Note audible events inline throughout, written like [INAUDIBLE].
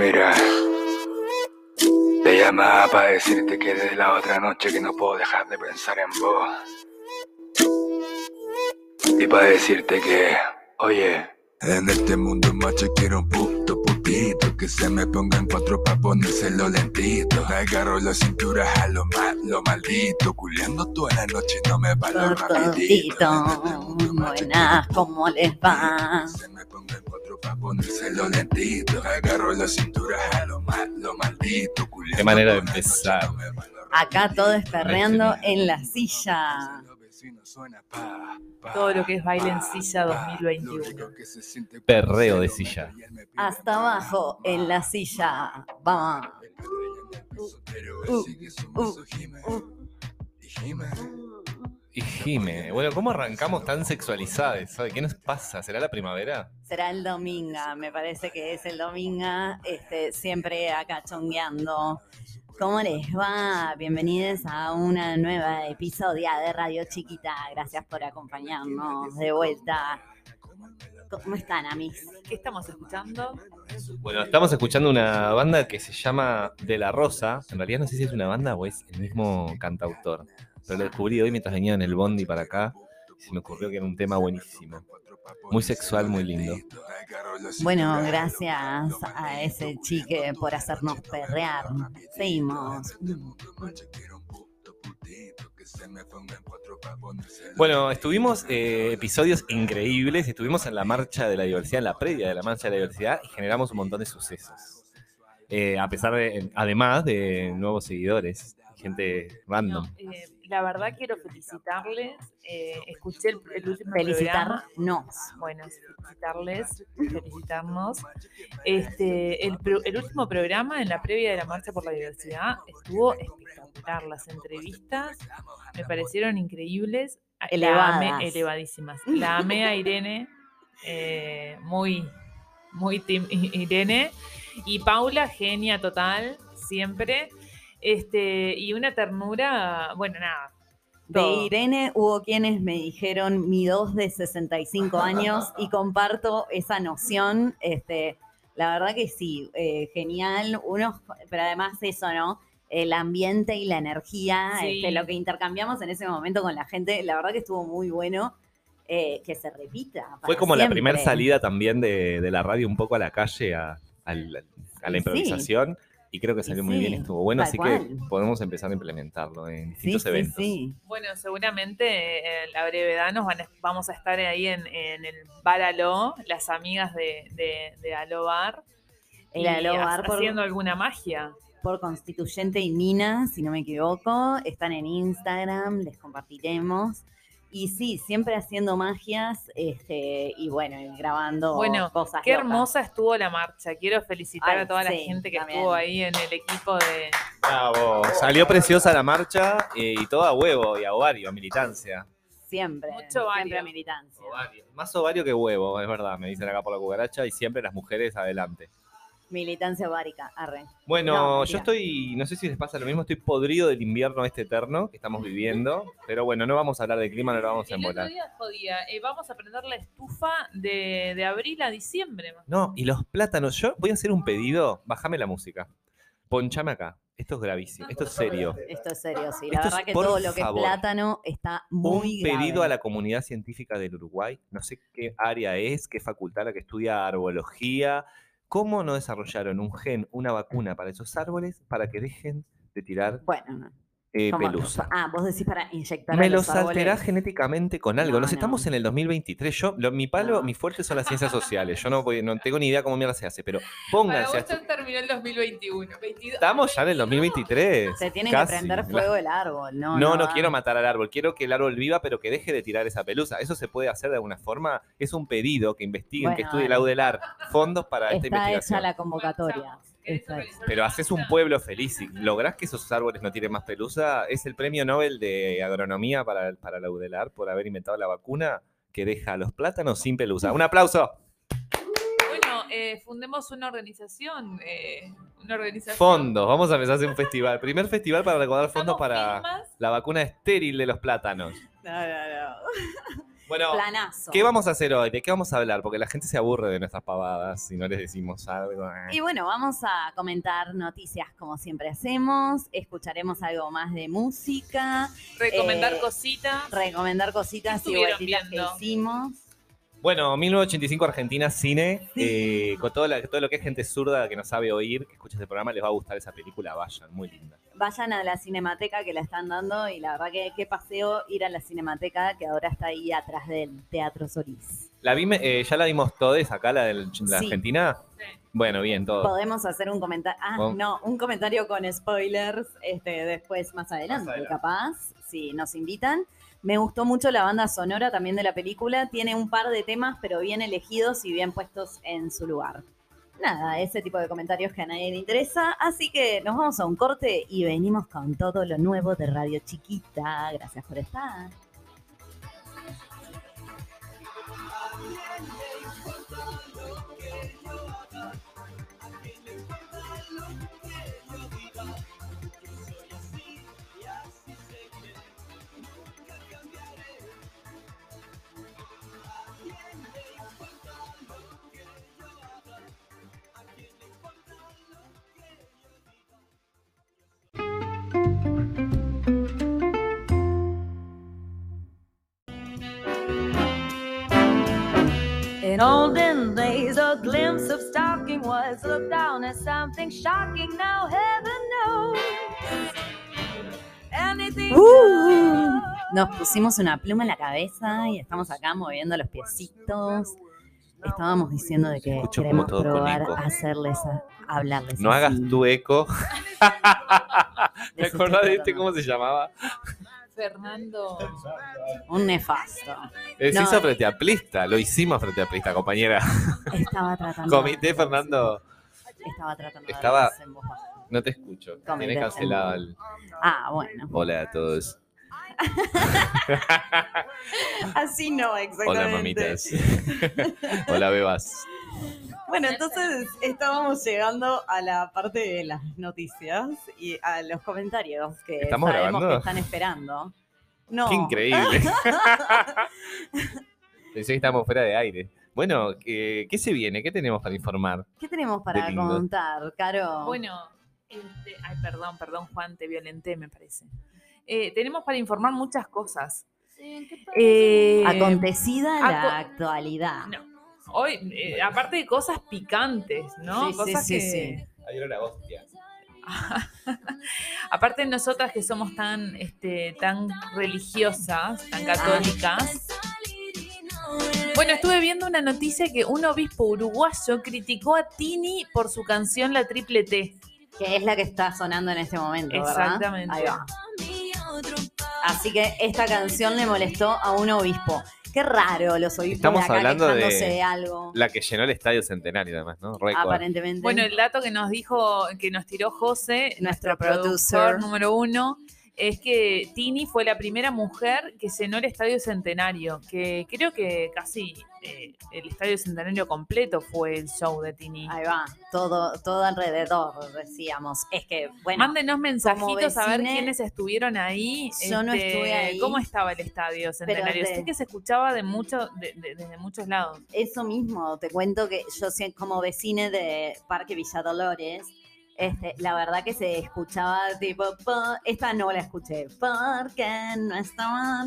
Mira, te llamaba para decirte que desde la otra noche que no puedo dejar de pensar en vos. Y para decirte que, oye, en este mundo macho quiero un puto putito que se me ponga en cuatro pa' ponérselo lentito. Me agarro la cintura a lo mal, lo maldito, culiando toda la noche no me va lo rapidito. Cortito. Buenas, ¿cómo les va? Ponérselo lentito. Agarro la cintura a lo mal, lo maldito, Qué manera de empezar. Acá todo es perreando en la silla. Todo lo que es baile en silla 2021. Perreo de silla. Hasta abajo en la silla. Vamos. Uh, uh, uh. Y Jime. Bueno, ¿cómo arrancamos tan sexualizadas? ¿Sabe qué nos pasa? ¿Será la primavera? Será el domingo, me parece que es el domingo, este, siempre acá chongueando. ¿Cómo les va? Bienvenidos a una nueva episodia de Radio Chiquita. Gracias por acompañarnos de vuelta. ¿Cómo están, amis? ¿Qué estamos escuchando? Bueno, estamos escuchando una banda que se llama De La Rosa. En realidad no sé si es una banda o es el mismo cantautor. Pero lo descubrí hoy mientras venía en el bondi para acá. Y se me ocurrió que era un tema buenísimo. Muy sexual, muy lindo. Bueno, gracias a ese chique por hacernos perrear. Seguimos. Bueno, estuvimos eh, episodios increíbles. Estuvimos en la marcha de la diversidad, en la previa de la marcha de la diversidad, y generamos un montón de sucesos. Eh, a pesar de, además de nuevos seguidores, gente random. No, eh, la verdad quiero felicitarles. eh, escuché el, el último programa. Felicitarnos. Bueno, felicitarles, felicitarnos. Este, el, último programa en la previa de la Marcha por la Diversidad estuvo espectacular. Las entrevistas me parecieron increíbles. La Elevadas. amé- elevadísimas. [LAUGHS] La amé a Irene, eh, muy, muy team Irene. Y Paula, genia total, siempre. Este, y una ternura, bueno, nada. De. Irene hubo quienes me dijeron mi dos de 65 años y comparto esa noción. Este, la verdad que sí, eh, genial. Unos, pero además eso, ¿no? El ambiente y la energía, Sí. este, lo que intercambiamos en ese momento con la gente, la verdad que estuvo muy bueno. eh, que se repita. Fue como la primera salida también de, de la radio un poco a la calle, a, la improvisación. Y creo que salió muy bien, estuvo bueno, así cual. que podemos empezar a implementarlo en distintos sí, eventos. sí. Bueno, seguramente eh, en la brevedad nos van a- vamos a estar ahí en, en el Bar Aló, las amigas de, de, de Aló Bar. El y Aló Bar por- haciendo alguna magia. por Constituyente y Mina, si no me equivoco. Están en Instagram, les compartiremos. Y sí, siempre haciendo magias este, y bueno, y grabando Bueno, cosas. Qué locas. hermosa estuvo la marcha. Quiero felicitar Ay, a toda la gente que también. estuvo ahí en el equipo de... Bravo. Salió preciosa la marcha eh, y todo a huevo y a ovario, a militancia. Siempre, Mucho siempre ovario. militancia. Ovario. Más ovario que huevo, es verdad, me dicen acá por la cucaracha y siempre las mujeres adelante. Militancia ovárica, arre. Bueno, No, yo estoy, no sé si les pasa lo mismo, estoy podrido del invierno este eterno que estamos viviendo, [LAUGHS] pero bueno, no vamos a hablar de clima, no lo vamos a El otro embolar. día jodía, eh, vamos a prender la estufa de, de abril a diciembre. más. No, y los plátanos, yo voy a hacer un pedido, bájame la música, ponchame acá, esto es gravísimo, esto es serio. [LAUGHS] Esto es serio, sí. La Esto es, verdad que por todo lo que es favor, plátano está muy un pedido a la comunidad científica del Uruguay, no sé qué área es, qué facultad la que estudia arbología, cómo no desarrollaron un gen, una vacuna para esos árboles para que dejen de tirar Bueno, no. Eh, pelusa. Ah, vos decís para inyectar a Me los los alterás genéticamente con algo. No, Nos estamos no. en el 2023. Yo, lo- mi palo, No. mi fuerte son las ciencias sociales. Yo no, voy- no [LAUGHS] tengo ni idea cómo mierda se hace, pero Para pónganse. vos a estu- ya terminó el 2021. 22, Estamos ya en el [LAUGHS] 2023. Se tiene casi. que prender La- fuego el árbol, ¿no? No, no, va. quiero matar al árbol. Quiero que el árbol viva, pero que deje de tirar esa pelusa. Eso se puede hacer de alguna forma. Es un pedido que investiguen, que Bueno, estudie el dale. Audelar fondos para esta Está investigación. hecha la convocatoria. ¿Querés Está organizar Pero haces un pueblo feliz y lográs que esos árboles no tiren más pelusa. Es el premio Nobel de Agronomía para, para la UDELAR por haber inventado la vacuna que deja a los plátanos sin pelusa. ¡Un aplauso! Bueno, eh, fundemos una organización. eh, una organización. Fondos. Vamos a empezar a hacer un festival. Primer festival para recaudar fondos para firmas. la vacuna estéril de los plátanos. No, no, no. [LAUGHS] Bueno, Planazo. ¿qué vamos a hacer hoy? ¿De qué vamos a hablar? Porque la gente se aburre de nuestras pavadas si no les decimos algo. Y bueno, vamos a comentar noticias como siempre hacemos, escucharemos algo más de música, Recomendar Eh, cositas. recomendar cositas y vueltitas que hicimos. Bueno, 1985 Argentina Cine, eh, con todo, la- todo lo que es gente zurda que no sabe oír, que escucha este programa, les va a gustar esa película, vayan, muy linda. Vayan a la Cinemateca que la están dando y la verdad que qué paseo ir a la Cinemateca que ahora está ahí atrás del Teatro Solís. ¿La vi, eh, ¿Ya la vimos todos acá, la de la Sí. Argentina? Sí. Bueno, bien, todo. Podemos hacer un comentario, ah, Vamos. no, un comentario con spoilers este, después, más adelante, adelante. capaz, si nos invitan. Me gustó mucho la banda sonora también de la película. Tiene un par de temas, pero bien elegidos y bien puestos en su lugar. Nada, ese tipo de comentarios que a nadie le interesa. Así que nos vamos a un corte y venimos con todo lo nuevo de Radio Chiquita. Gracias por estar. In olden days, a glimpse of stalking was looked down as something shocking. Now heaven knows anything. Uh, nos pusimos una pluma en la cabeza y estamos acá moviendo los piecitos. Estábamos diciendo de que Escucho queremos probar hacerles, a- hablarles. No hagas tu eco. [LAUGHS] ¿Te acordás de este? ¿Cómo se llamaba? Fernando. Un nefasto. Eh, Se No. hizo frente a Plista, lo hicimos frente a Plista, compañera. Estaba tratando. Comité Fernando, Estaba tratando. de Estaba- hablarles en voz baja. no te escucho. Comité Tienes cancelado el... Ah, bueno. Hola a todos. [LAUGHS] Así no, exactamente. Hola mamitas. Hola bebas. Bueno, entonces estábamos llegando a la parte de las noticias y a los comentarios que ¿Estamos sabemos grabando? que están esperando. No. Qué increíble. [LAUGHS] Pensé que estábamos fuera de aire. Bueno, ¿qué, qué se viene? ¿Qué tenemos para informar? ¿Qué tenemos para contar, Caro? Bueno, este, ay, perdón, perdón, Juan, te violenté, me parece. Eh, tenemos para informar muchas cosas. Eh, acontecida la aco- actualidad. no, hoy, eh, aparte de cosas picantes, ¿no? Sí, sí, cosas sí, que. sí. Hay una hostia. [LAUGHS] aparte de nosotras que somos tan, este, tan religiosas, tan católicas. Bueno, estuve viendo una noticia que un obispo uruguayo criticó a Tini por su canción La Triple T. Que es la que está sonando en este momento, ¿verdad? Exactamente. Ahí va. Así que esta canción le molestó a un obispo. Qué raro los obispos Estamos acá hablando de- algo. La que llenó el estadio centenario, además, ¿no? Récord. Aparentemente. Bueno, el dato que nos dijo, que nos tiró José, Nuestro nuestro productor número uno, es que Tini fue la primera mujer que llenó el Estadio Centenario, que creo que casi eh, el Estadio Centenario completo fue el show de Tini. Ahí va, todo, todo alrededor, decíamos. Es que, bueno, Mándenos mensajitos a ver vecine, quiénes estuvieron ahí. yo no este, estuve ahí. ¿Cómo estaba el Estadio Centenario? Sé que se escuchaba de mucho, de- de- desde muchos lados. eso mismo, te cuento que yo como vecina de Parque Villa Dolores, este, la verdad que se escuchaba tipo, po- esta no la escuché, porque no estaba...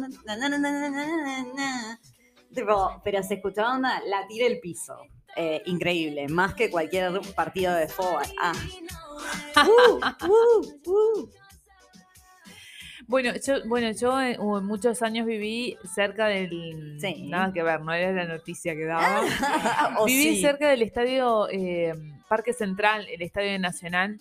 Tipo, pero se escuchaba onda, la tira el piso. Eh, increíble, más que cualquier partido de fútbol. Ah. [LAUGHS] Uh, uh, uh. Bueno, yo, bueno, yo eh, muchos años viví cerca del... Sí. Nada que ver, no era la noticia que daba. [LAUGHS] Viví sí. cerca del estadio eh, Parque Central, el Estadio Nacional.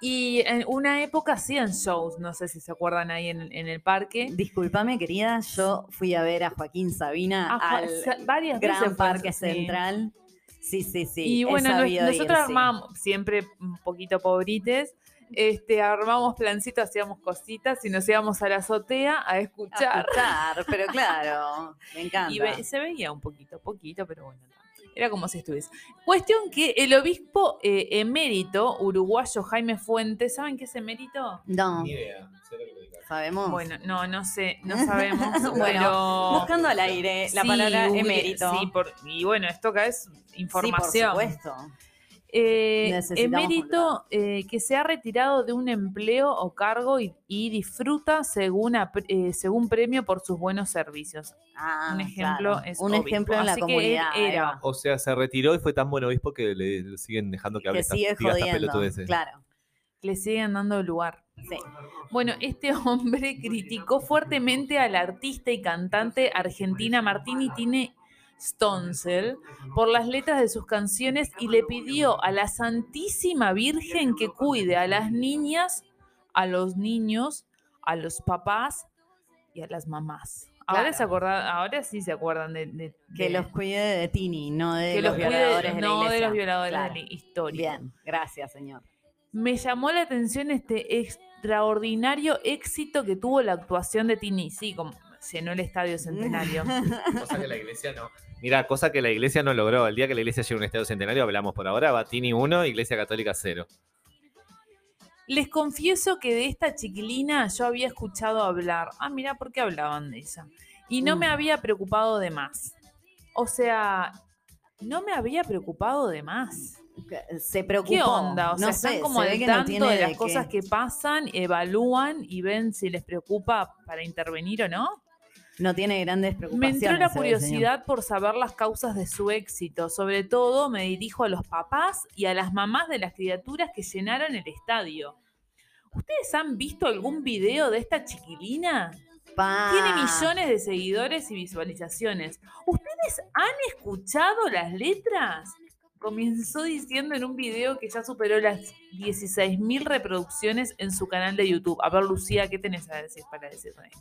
Y en una época hacían shows, no sé si se acuerdan ahí en, en el parque. Disculpame, querida, yo fui a ver a Joaquín Sabina Ju- al varias Gran Parque. Central. Sí, sí, sí. y bueno, nos- ir, nosotros sí. armábamos, siempre un poquito pobrites, este, armábamos plancitos, hacíamos cositas y nos íbamos a la azotea a A escuchar. escuchar, pero claro, [LAUGHS] me encanta. Y ve- se veía un poquito, poquito, pero bueno. Era como si estuviese. Cuestión que el obispo eh, emérito uruguayo Jaime Fuentes, ¿saben qué es emérito? No, Ni idea. sabemos. Bueno, no, no sé, no [LAUGHS] sabemos. Bueno, pero... Buscando al aire la Sí, palabra emérito. Sí, por- y bueno, esto acá es información. Sí, por supuesto. Eh, emérito eh, que se ha retirado de un empleo o cargo y, y disfruta según, eh, según premio por sus buenos servicios. Ah, Un ejemplo claro. es Un obispo. ejemplo en la que comunidad. era-. O sea, se retiró y fue tan buen obispo que le, le siguen dejando que hable Que sigue jodiendo. Claro. Le siguen dando lugar. Sí. Bueno, este hombre [LAUGHS] criticó fuertemente a la artista y cantante argentina Martini Tine Stoncel por las letras de sus canciones y le pidió a la Santísima Virgen que cuide a las niñas, a los niños, a los papás y a las mamás. Ahora, Claro. se acorda- ahora sí se acuerdan de, de- Que los cuide de Tini, no de que los, los cuide- violadores de la no de iglesia. los violadores Claro. de la historia. Bien, gracias, señor. Me llamó la atención este extraordinario éxito que tuvo la actuación de Tini. Sí, como llenó el estadio [LAUGHS] centenario. Cosa que la iglesia no. Mira, cosa que la iglesia no logró. El día que la iglesia llegue a un estado centenario, hablamos por ahora. Batini 1, Iglesia Católica 0. Les confieso que de esta chiquilina yo había escuchado hablar. Ah, mira, ¿por qué hablaban de ella? Y no me Mm. había preocupado de más. O sea, no me había preocupado de más. Se preocupó. ¿Qué onda? O sea, no están sé, como al no tanto de las qué. cosas que pasan, evalúan y ven si les preocupa para intervenir o no. No tiene grandes Me preocupaciones. entró la curiosidad por saber las causas de su éxito. Sobre todo me dirijo a los papás y a las mamás de las criaturas que llenaron el estadio. ¿Ustedes han visto algún video de esta chiquilina? Pa. Tiene millones de seguidores y visualizaciones. ¿Ustedes han escuchado las letras? Comenzó diciendo en un video que ya superó las 16.000 reproducciones en su canal de YouTube. A ver, Lucía, ¿qué tenés a decir para decir con esto?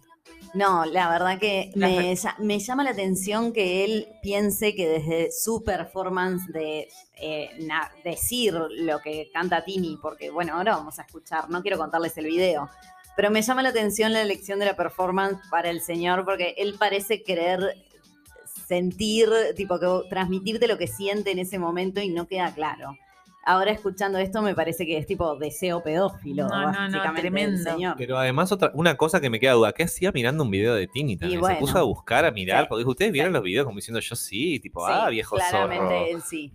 No, la verdad que La me, lla- me llama la atención que él piense que desde su performance de eh, na- decir lo que canta Tini, porque bueno, ahora vamos a escuchar, no quiero contarles el video, pero me llama la atención la elección de la performance para el señor, porque él parece querer sentir, tipo, que transmitirte lo que siente en ese momento y no queda claro. Ahora escuchando esto me parece que es tipo deseo pedófilo, No, no, tremendo. señor. Pero además, otra, una cosa que me queda duda: ¿qué hacía mirando un video de Tini también? bueno. Se puso a buscar, a mirar, Sí. porque ustedes vieron Sí. los videos como diciendo yo sí, tipo, Sí, ah, viejo claramente zorro. él sí.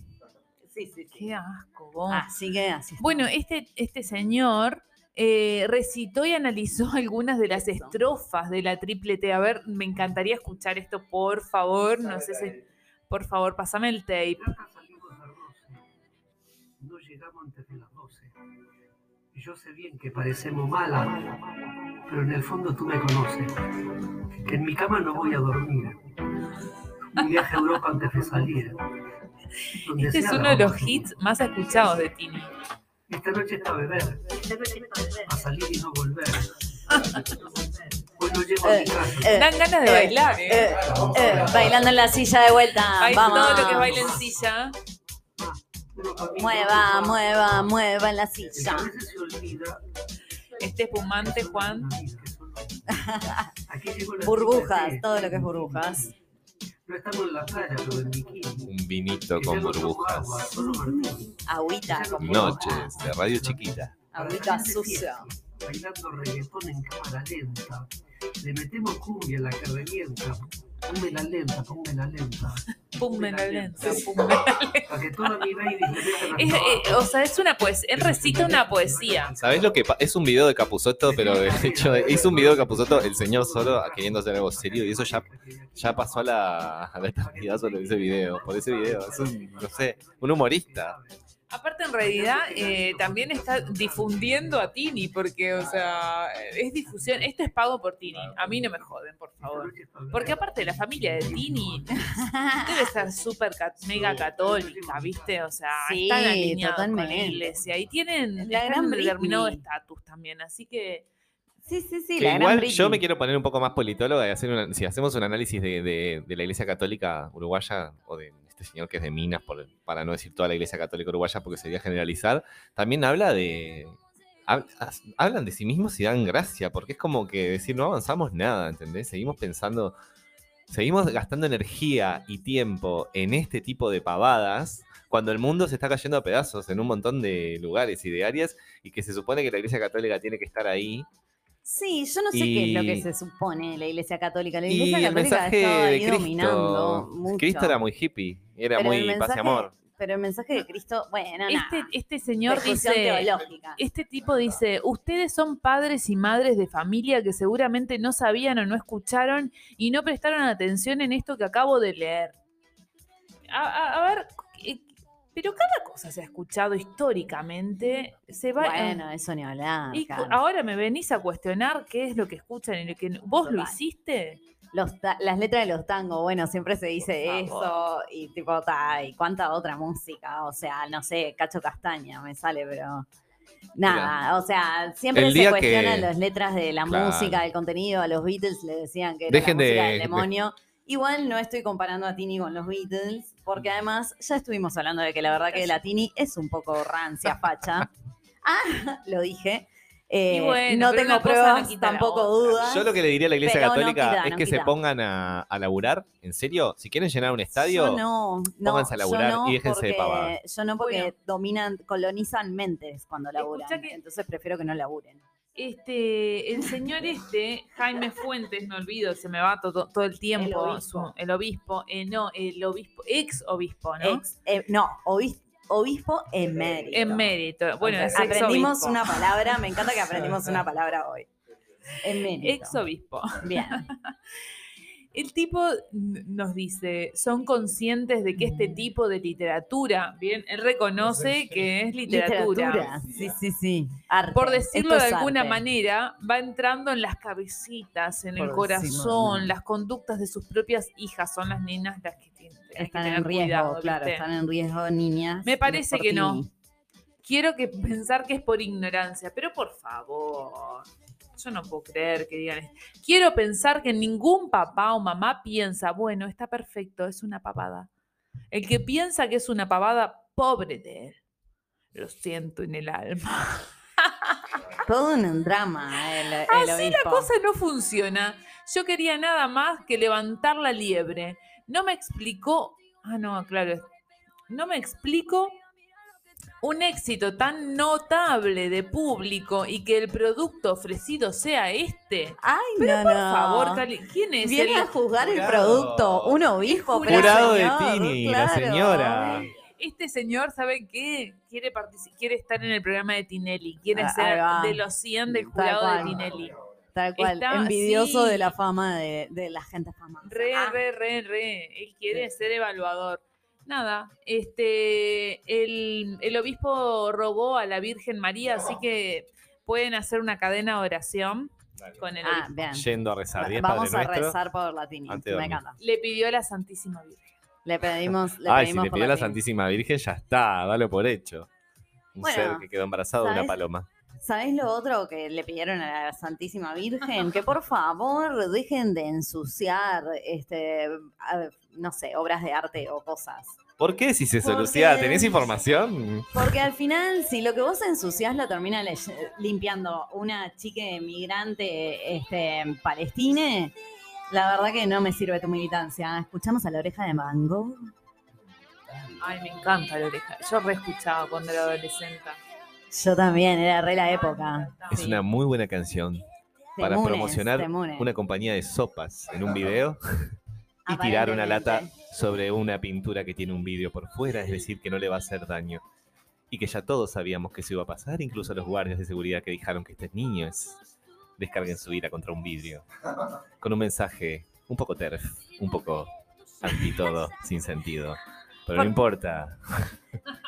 Sí, sí, sí. Qué asco, vos. Así que así está. Bueno, este, este señor eh, recitó y analizó [LAUGHS] algunas de las estrofas de la triple T. A ver, me encantaría escuchar esto, por favor. No sé si. Por favor, pasame el tape. Plata salimos a 12. No llegamos antes de las 12. Y yo sé bien que parecemos malas, pero en el fondo tú me conoces. Que en mi cama no voy a dormir. Un viaje a Europa antes de salir. Donde Este es uno de los hits más escuchados de Tini. Esta noche está a beber. A salir y no volver. [LAUGHS] Hoy no llego a mi Eh, casa. eh, Dan ganas de eh, bailar, ¿eh? eh, eh, bailando en la silla de vuelta. Hay Vamos. todo lo que baila en silla. Mueva, mueva, mueva en la silla. Este espumante, Juan. [LAUGHS] Burbujas, todo lo que es burbujas. No estamos en la playa, pero en bikini. Un vinito con burbujas. Agüita con burbujas. Noches de radio chiquita. Agüita sucia. Bailando reggaetón en cámara lenta. Le metemos cumbia a la que revienta. Ponme la lenta, ponme la lenta. Pum, me la lenta. pum, Para que le metan Es, eh, o sea, es una poesía. Él recita una poesía. ¿Sabés lo que Es un video de Capuzoto, pero de hecho hizo un video de Capuzoto, el señor solo queriendo hacer algo serio, y eso ya, ya pasó a la, a la eternidad solo ese video, por ese video. Es un, no sé, un humorista. Aparte, en realidad, eh, también está difundiendo a Tini, porque, o sea, es difusión. Esto es pago por Tini. A mí no me joden, por favor. Porque aparte, la familia de Tini debe [LAUGHS] ser súper mega católica, ¿viste? O sea, Sí, están alineados con la totalmente. iglesia y tienen La gran determinado estatus también. Así que, Sí, sí, sí. La igual yo me quiero poner un poco más politóloga y hacer una- si hacemos un análisis de, de- de la iglesia católica uruguaya o de este señor que es de Minas, para no decir toda la iglesia católica uruguaya porque sería generalizar, también habla de... Hablan de sí mismos y dan gracia, porque es como que decir, no avanzamos nada, ¿entendés? Seguimos pensando, seguimos gastando energía y tiempo en este tipo de pavadas cuando el mundo se está cayendo a pedazos en un montón de lugares y de áreas y que se supone que la Iglesia Católica tiene que estar ahí. Sí, yo no sé qué es lo que Y- se supone la Iglesia Católica. La Y Iglesia el Católica mensaje estaba ahí dominando Cristo, mucho. Cristo era muy hippie, era Pero muy el paz y mensaje- amor. Pero el mensaje de Cristo, bueno, Este, nada. este señor Discusión dice, teológica. este tipo dice, ustedes son padres y madres de familia que seguramente no sabían o no escucharon y no prestaron atención en esto que acabo de leer. A, a- a ver, eh, pero cada cosa se ha escuchado históricamente, se va... Bueno, eso ni hablar. y ahora me venís a cuestionar qué es lo que escuchan y lo que vos lo hiciste. Los ta- las letras de los tangos, bueno, siempre se dice eso y tipo, ta, y cuánta otra música, o sea, no sé, Cacho Castaña me sale, pero nada, o sea, siempre se cuestionan que- las letras de la Claro. música, del contenido, a los Beatles le decían que era Dejen la música de- del demonio. Igual no estoy comparando a Tini con los Beatles, porque además ya estuvimos hablando de que la verdad que la Tini es un poco rancia, [LAUGHS] facha. Ah, [LAUGHS] lo dije. Eh, bueno, no tengo no pruebas, la tampoco dudas. Yo lo que le diría a la Iglesia Pero no Católica quita, es no que se pongan a, a laburar, en serio, si quieren llenar un estadio, Yo no, no, pónganse a yo laburar no y déjense de pavadas. Yo no porque Bueno. dominan, colonizan mentes cuando laburan. Que- Entonces prefiero que no laburen. Este, el señor este, Jaime Fuentes, me olvido, se me va todo, todo el tiempo. El obispo. su- el obispo, eh, no, el obispo, ex obispo, ¿no? Ex- eh, no, obis- obispo emérito. Emérito. Bueno, aprendimos obispo. una palabra, me encanta que aprendimos una palabra hoy. Emérito. Ex obispo. Bien. [LAUGHS] El tipo nos dice, son conscientes de que este tipo de literatura, bien, él reconoce que es literatura. Literatura. Sí, sí, sí. Arte. Por decirlo Esto de alguna arte. manera, va entrando en las cabecitas, en el Por corazón, las conductas de sus propias hijas. Son las nenas las que tienen que Están tener en riesgo, cuidado, claro, ¿viste? están en riesgo niñas. Me parece que no. Quiero que pensar que es por ignorancia, pero por favor, yo no puedo creer que digan esto. Quiero pensar que ningún papá o mamá piensa, bueno, está perfecto, es una pavada. El que piensa que es una pavada, pobre de él. Lo siento en el alma. [LAUGHS] Todo en un drama, el, el Así la cosa no funciona. Yo quería nada más que levantar la liebre. No me explicó. Ah, no, claro. No me explico un éxito tan notable de público y que el producto ofrecido sea este. Ay, Pero no, por no. favor, Cali, ¿quién es Viene el- a juzgar el producto, un obispo. pero Jurado de Tini, la señora. Este señor, ¿sabe qué? Quiere, quiere estar en el programa de Tinelli. Quiere Ah, ser de los 100 del jurado de. Tinelli. Tal cual, Está- envidioso sí. de la fama de, de la gente famosa. Re, Ah, re, re, re. Él quiere ser evaluador. Nada, este, el, el obispo robó a la Virgen María, así que pueden hacer una cadena de oración con el Ah, bien. Yendo a rezar. ¿Diez Vamos Padre a Nuestro? rezar por la Tini. antes de Me encanta. Le pidió a la Santísima Virgen. Le pedimos, le Ay, si pedimos le por pidió a la. Santísima Virgen, ya está, dalo por hecho. Un Bueno, ser que quedó embarazado de una paloma. ¿Sabés lo otro que le pidieron a la Santísima Virgen? Que por favor dejen de ensuciar, este, no sé, obras de arte o cosas. ¿Por qué si se Porque- soluciona? ¿Tenés información? Porque al final, si lo que vos ensuciás lo termina limpiando una chica migrante este, palestina, la verdad que no me sirve tu militancia. Escuchamos a la oreja de mango. Ay, me encanta la oreja. Yo re escuchaba cuando era adolescente. Yo también, era re la época. Es Sí. una muy buena canción para Temunes, promocionar temunes. una compañía de sopas en un video [LAUGHS] y tirar una lata sobre una pintura que tiene un vidrio por fuera, es decir, que no le va a hacer daño. Y que ya todos sabíamos que eso iba a pasar, incluso los guardias de seguridad que dijeron que estos niños descarguen su ira contra un vidrio. Con un mensaje un poco terf, un poco anti todo, sin sentido. Pero no Por- importa,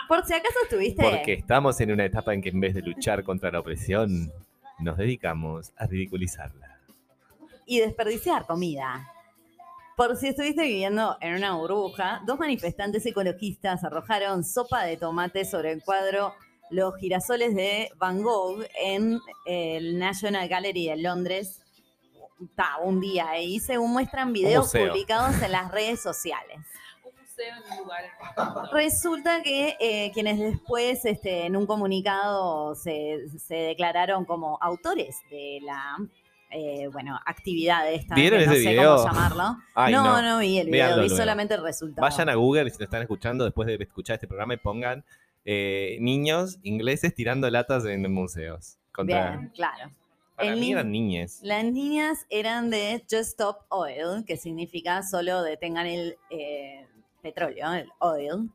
Por si acaso estuviste. porque estamos en una etapa en que en vez de luchar contra la opresión, nos dedicamos a ridiculizarla. y desperdiciar comida. Por si estuviste viviendo en una burbuja, dos manifestantes ecologistas arrojaron sopa de tomate sobre el cuadro Los girasoles de Van Gogh en el National Gallery de Londres. Ta, un día ahí, según muestran videos publicados en las redes sociales. Un museo en un lugar. Resulta que eh, quienes después este, en un comunicado se, se declararon como autores de la eh, bueno, actividad esta, ¿Vieron que no ese sé video? cómo llamarlo. Ay, no, no. no, vi el video, vi luego. solamente el resultado. Vayan a Google y si lo están escuchando después de escuchar este programa y pongan eh, niños ingleses tirando latas en museos. Contra, Bien, claro. para El mí eran niñes. Las niñas eran de Just Stop Oil, que significa solo detengan el eh, petróleo, el oil.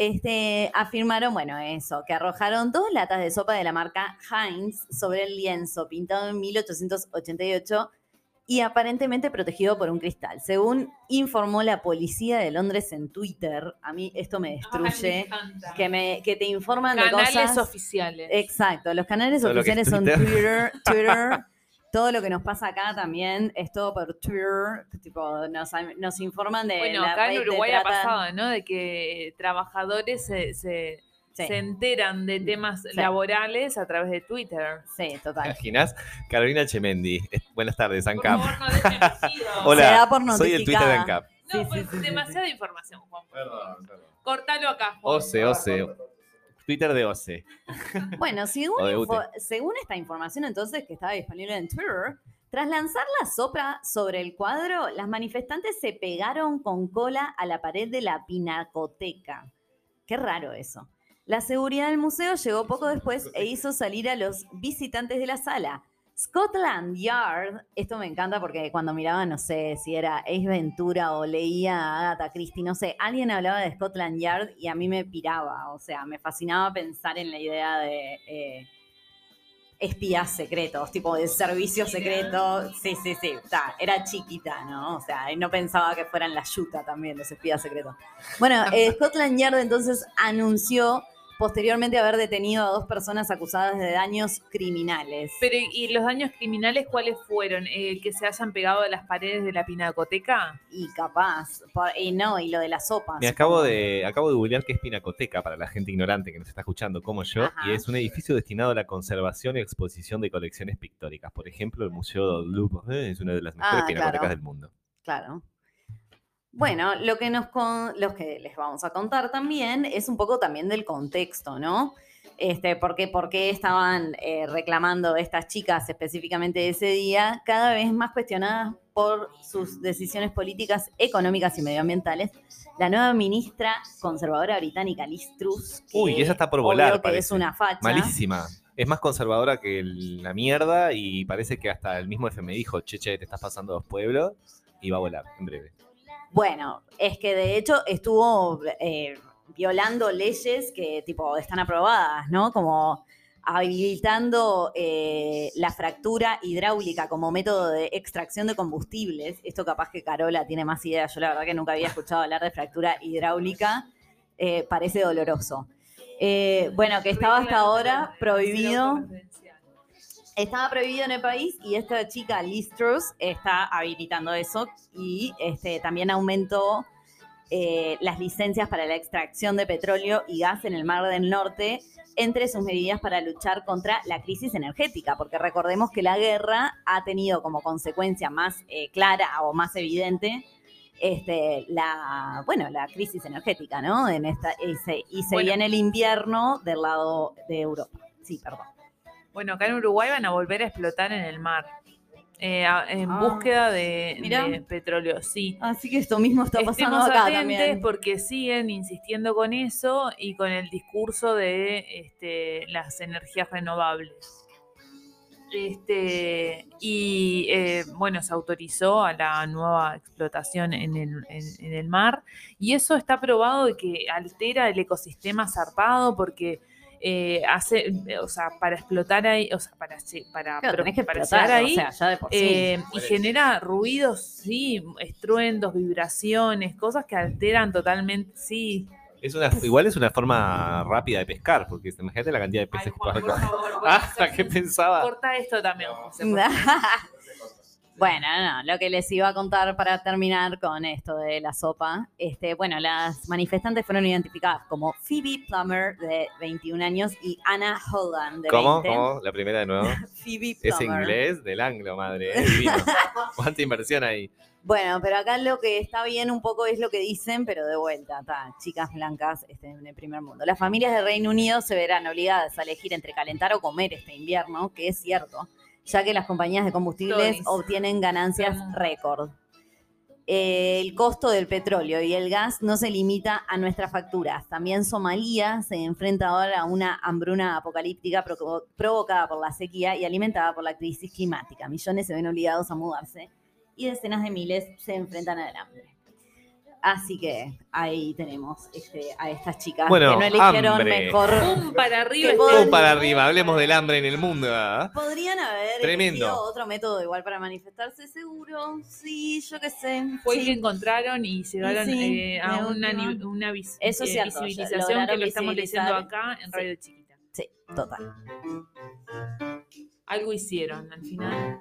Este, afirmaron, bueno, eso, que arrojaron dos latas de sopa de la marca Heinz sobre el lienzo pintado en 1888 y aparentemente protegido por un cristal. Según informó la policía de Londres en Twitter, a mí esto me destruye, que, me, que te informan de Canales cosas... oficiales. Exacto, los canales Todo que oficiales son. Twitter, Twitter. [LAUGHS] Todo lo que nos pasa acá también es todo por Twitter. Tipo, nos, nos informan de. Bueno, la acá en Uruguay ha pasado, ¿no? De que trabajadores se, se, Sí, se enteran de temas laborales a través de Twitter. sí, ¿Te total. imaginas? Carolina Chemendi. Buenas tardes, Por ANCAP. favor, no. [LAUGHS] Hola, soy el Twitter de. ANCAP. No, Sí, pues sí, sí, sí, demasiada información, Juan. Perdón, perdón. Cortalo acá, Juan. Ose, Ose. Twitter de Ose. Bueno, según, info- según esta información entonces que estaba disponible en Twitter, tras lanzar la sopa sobre el cuadro, las manifestantes se pegaron con cola a la pared de la pinacoteca. Qué raro eso. La seguridad del museo llegó poco después e hizo salir a los visitantes de la sala. Scotland Yard, esto me encanta porque cuando miraba, no sé si era Ace Ventura o leía a Agatha Christie, no sé, alguien hablaba de Scotland Yard y a mí me piraba, o sea, me fascinaba pensar en la idea de eh, espías secretos, tipo de servicio secreto. Sí, sí, sí, ta, era chiquita, ¿no? O sea, y no pensaba que fueran la yuta también los espías secretos. Bueno, [LAUGHS] eh, Scotland Yard entonces anunció posteriormente haber detenido a dos personas acusadas de daños criminales. Pero, ¿y los daños criminales cuáles fueron? ¿El que se hayan pegado a las paredes de la pinacoteca? Y capaz, por- y no, y lo de las sopas. Me acabo de, acabo de googlear que es Pinacoteca para la gente ignorante que nos está escuchando como yo. Ajá. Y es un edificio destinado a la conservación y exposición de colecciones pictóricas. Por ejemplo, el Museo del Louvre es una de las mejores Ah, pinacotecas claro. del mundo. Claro. Bueno, lo que nos con, los que les vamos a contar también es un poco también del contexto, ¿no? Este, porque, ¿Por qué estaban eh, reclamando estas chicas específicamente ese día, cada vez más cuestionadas por sus decisiones políticas, económicas y medioambientales? La nueva ministra conservadora británica, Liz Truss, que Uy, esa está por volar, parece. es una facha. Malísima. Es más conservadora que la mierda y parece que hasta el mismo FM dijo, che, che, te estás pasando dos pueblos y va a volar en breve. Bueno, es que de hecho estuvo eh, violando leyes que tipo están aprobadas, ¿no? Como habilitando eh, la fractura hidráulica como método de extracción de combustibles. Esto capaz que Carola tiene más idea. Yo la verdad que nunca había escuchado hablar de fractura hidráulica. Eh, parece doloroso. Bueno, que estaba hasta ahora prohibido. Estaba prohibido en el país y esta chica, Liz Truss, está habilitando eso y este, también aumentó eh, las licencias para la extracción de petróleo y gas en el Mar del Norte entre sus medidas para luchar contra la crisis energética, porque recordemos que la guerra ha tenido como consecuencia más eh, clara o más evidente este, la, bueno, la crisis energética, ¿no? En esta, y se, y se Bueno. viene el invierno del lado de Europa. Sí, perdón. Bueno, acá en Uruguay van a volver a explotar en el mar. eh, en Ah, búsqueda de, petróleo, sí. Así que esto mismo está pasando Estemos acá también. porque siguen insistiendo con eso y con el discurso de este, las energías renovables. Este, y eh, bueno, se autorizó a la nueva explotación en el, en- en el mar y eso está probado de que altera el ecosistema zarpado porque eh, hace, o sea, para explotar ahí, o sea, para, para, Claro, pro- que para explotar, llegar ahí, o sea, ya de por sí. eh, y genera ruidos, sí, estruendos, vibraciones, cosas que alteran totalmente, sí. Es una, igual es una forma rápida de pescar, porque imagínate la cantidad de peces Ay, que Juan, por [LAUGHS] que pensaba. Corta esto también, José. [LAUGHS] bueno, no, lo que les iba a contar para terminar con esto de la sopa, este, bueno, las manifestantes fueron identificadas como Phoebe Plummer de 21 años y Anna Holland de ¿Cómo? 20. ¿Cómo? La primera de nuevo. [LAUGHS] Phoebe Es Plummer. inglés del anglo, madre. ¿eh? Divino. [LAUGHS] ¿Cuánta inversión ahí? Bueno, pero acá lo que está bien un poco es lo que dicen, pero de vuelta, ta, chicas blancas este, en el primer mundo. Las familias del Reino Unido se verán obligadas a elegir entre calentar o comer este invierno, que es cierto. Ya que las compañías de combustibles obtienen ganancias récord. Eh, el costo del petróleo y el gas no se limita a nuestras facturas. También Somalia se enfrenta ahora a una hambruna apocalíptica provo- provocada por la sequía y alimentada por la crisis climática. Millones se ven obligados a mudarse y decenas de miles se enfrentan al hambre. Así que ahí tenemos este, a estas chicas Bueno, que no eligieron hambre. mejor. Pum para arriba. Pum para arriba, hablemos del hambre en el mundo. ¿ah? Podrían haber Tremendo. elegido otro método igual para manifestarse, seguro. Sí, yo qué sé. Fue el sí. que encontraron y llegaron Sí, eh, a una, una vis- Eso es eh, cierto, visibilización que lo estamos leyendo visibilizar. acá en Sí. Radio Chiquita. Sí, total. Algo hicieron al final.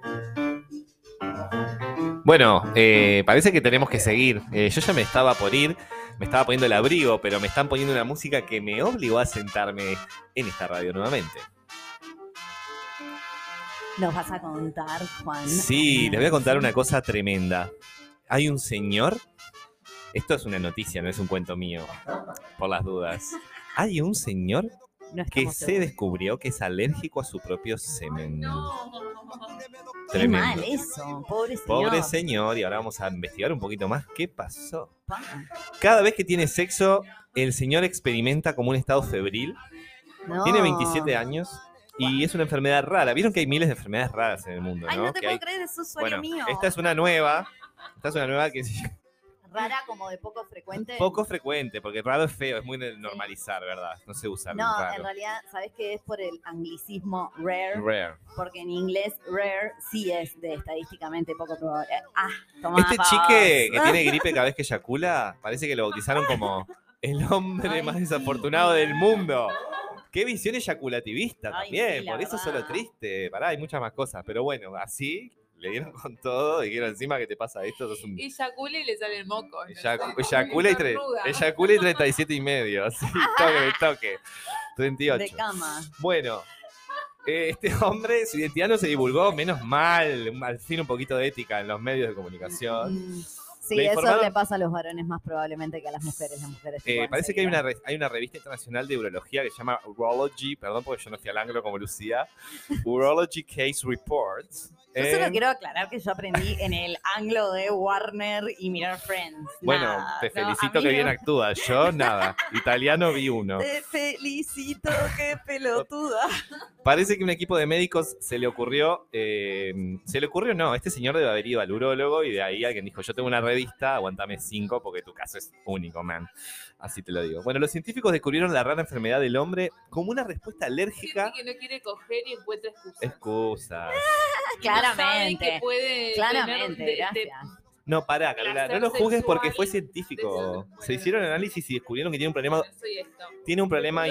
Bueno, eh, parece que tenemos que seguir. Eh, yo ya me estaba por ir, me estaba poniendo el abrigo, pero me están poniendo una música que me obligó a sentarme en esta radio nuevamente. Nos vas a contar, Juan. Sí, les voy a contar una cosa tremenda. Hay un señor, esto es una noticia, no es un cuento mío, por las dudas. Hay un señor No que se descubrió que es alérgico a su propio semen. Qué Tremendo. mal eso, pobre señor. Pobre señor, y ahora vamos a investigar un poquito más qué pasó. Pa. Cada vez que tiene sexo, el señor experimenta como un estado febril. No. Tiene 27 años y es una enfermedad rara. Vieron que hay miles de enfermedades raras en el mundo, Ay, ¿no? no te Que puedo hay- creer, es usuario Bueno, mío. esta es una nueva. Esta es una nueva que Rara como de poco frecuente. poco frecuente, porque raro es feo, es muy de normalizar, ¿verdad? No se usa No, en realidad, ¿sabes qué es por el anglicismo rare? Rare. Porque en inglés rare sí es de estadísticamente poco probable. Ah, toma Este chique que tiene gripe [LAUGHS] cada vez que eyacula, parece que lo bautizaron como el hombre Ay, más sí. desafortunado del mundo. Qué visión eyaculativista Ay, también, sí, por eso es solo verdad. triste. Pará, hay muchas más cosas, pero bueno, así le dieron con todo, dijeron encima que te pasa esto, sos un... Eyacula y le sale el moco. y, eyacula y 37 y medio, [LAUGHS] así, toque, toque. 38. De cama. Bueno, eh, este hombre, su identidad no se divulgó, menos mal, al fin un poquito de ética en los medios de comunicación. Sí, eso le pasa a los varones más probablemente que a las mujeres. Las mujeres se Eh, parece que hay una, hay una revista internacional de urología que se llama Urology, perdón porque yo no fui al ángulo como Lucía, [LAUGHS] Urology Case Reports. Yo Eh, solo quiero aclarar que yo aprendí en el anglo de Warner y mirar Friends. bueno, Nada, te felicito que bien actúas, yo nada, [LAUGHS] italiano vi uno. Te felicito, qué pelotuda. Parece que un equipo de médicos se le ocurrió, eh, se le ocurrió, no, este señor debe haber ido al urólogo y de ahí alguien dijo, yo tengo una revista, aguantame cinco porque tu caso es único, man. Así te lo digo. Bueno, los científicos descubrieron la rara enfermedad del hombre como una respuesta alérgica. Gente que no quiere coger y encuentra excusas. Excusas. No saben Claramente. que puede Claramente, tener de- de- gracias. No, pará, Carola, no lo juzgues porque fue científico. Se hicieron análisis y descubrieron que tiene un problema, tiene un problema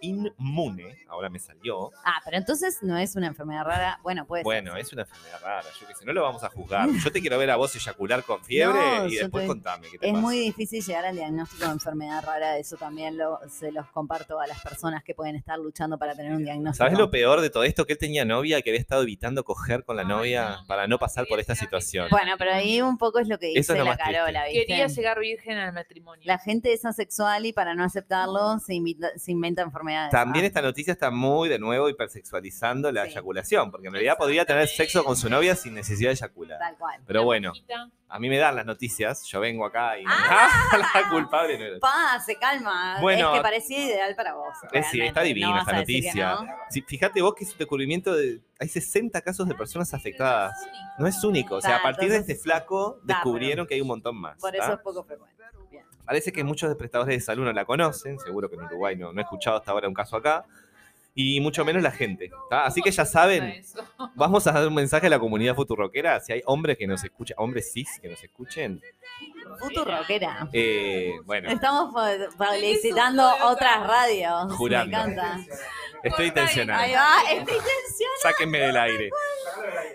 autoinmune. Ahora me salió. Ah, pero entonces no es una enfermedad rara. Bueno, puede Bueno, es una enfermedad rara, yo que sé, no lo vamos a juzgar. Yo te quiero ver a vos eyacular con [LAUGHS] fiebre No, y después te- contame qué te Es pasa. muy difícil llegar al diagnóstico de enfermedad rara. Eso también lo, se los comparto a las personas que pueden estar luchando para tener un diagnóstico. ¿Sabes lo peor de todo esto? Que él tenía novia y que había estado evitando coger con la novia para no pasar por esta situación. Bueno, pero ahí un poco es lo que dice Eso es lo la más triste. Carola, ¿viste? Quería llegar virgen al matrimonio. La gente es asexual y para no aceptarlo se, invita- se inventa enfermedades. También Ah, esta noticia está muy de nuevo hipersexualizando la Sí. eyaculación, porque en realidad podría tener sexo con su novia sin necesidad de eyacular. Tal cual. Pero bueno. A mí me dan las noticias, yo vengo acá y Ah. [LAUGHS] la culpable no era. Pa, se calma. Bueno, es que parecía ideal para vos. Eh, sí, está divina No esta noticia. no. Sí, fíjate vos que es un descubrimiento de... Hay 60 casos de personas afectadas. No es único. O sea, a partir de este flaco descubrieron que hay un montón más. Por eso es poco frecuente. Parece que muchos de prestadores de salud no la conocen. Seguro que en Uruguay no, no he escuchado hasta ahora un caso acá. Y mucho menos la gente. ¿tá? Así que ya saben, [LAUGHS] vamos a dar un mensaje a la comunidad futurroquera. Si hay hombres que nos escuchan, hombres cis que nos escuchen. Futurroquera. eh, bueno, Estamos felicitando otras radios. Jurando. Me encanta. estoy Ahí intencional. va, estoy intencional. Sáquenme del aire.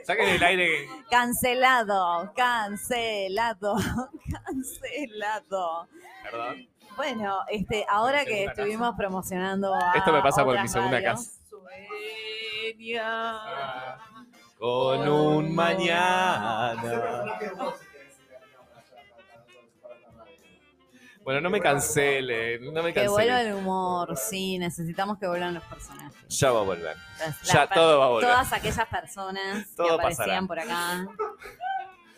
Sáquenme del aire. Cancelado, cancelado, [LAUGHS] cancelado. Perdón. Bueno, este, ahora que estuvimos promocionando a Esto me pasa por mi segunda casa. Sueña. Con un mañana. Bueno, no me cancelen, no me Que vuelva cancelen. el humor, sí, necesitamos que vuelvan los personajes. Ya va a volver. Las- Ya las- todo va a volver. Todas aquellas personas que aparecían pasará. por acá.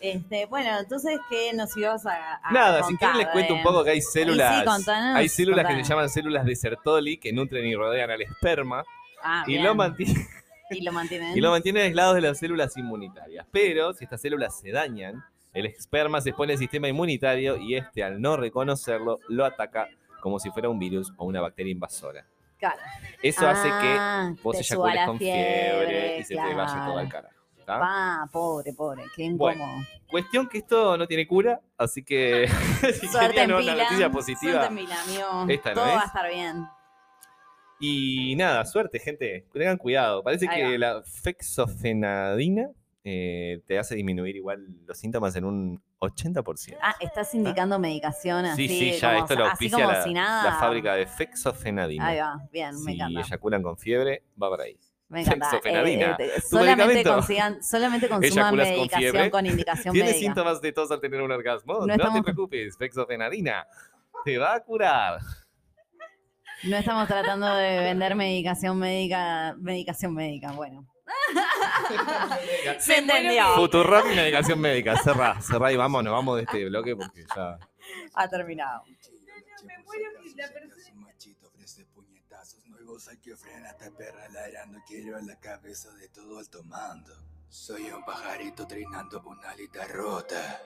Este, bueno, entonces, ¿qué nos ibas a, a Nada, si contar, quieren les cuento un eh? poco que hay células. Sí, contanos, hay células que se llaman células de Sertoli que nutren y rodean al esperma Ah, y lo, mantienen, Y lo mantienen. [LAUGHS] y lo mantienen aislados de las células inmunitarias. Pero si estas células se dañan, el esperma se expone al sistema inmunitario y este, al no reconocerlo, lo ataca como si fuera un virus o una bacteria invasora. Claro. Eso hace que Ah, vos eyacules con fiebre, y se te vaya todo al carajo. ¿Tá? Pa, pobre, pobre, qué Bueno. incómodo. Cuestión que esto no tiene cura, así que [LAUGHS] si Suerte querían en una noticia positiva. Suerte en pila, amigo. Esta no Todo es. va a estar bien. Y nada, suerte, gente. Tengan cuidado. Parece Ahí que va. la fexofenadina eh, te hace disminuir igual los síntomas en un 80%. Ah, estás indicando medicación así. sí, sí, ya como- esto lo así auspicia como la, si nada. la fábrica de fexofenadina. Ahí va, bien, me si encanta. eyaculan con fiebre, va por ahí. Me [LAUGHS] encanta. Eh, eh, solamente, consigan, solamente consuman con medicación fiebre. con, indicación ¿Tienes médica. síntomas de tos al tener un orgasmo? No No, estamos- te preocupes, fexofenadina te va a curar. No estamos tratando de vender medicación médica, medicación médica, bueno. Se entendió. Futurrap y medicación médica. Cerrá, cerrá y vámonos, vamos de este bloque porque ya. Ha terminado. me muero que la persona- nuevos, hay que frenar a esta perra ladrando. Quiero la cabeza de todo alto mando. Soy un pajarito trinando una alita rota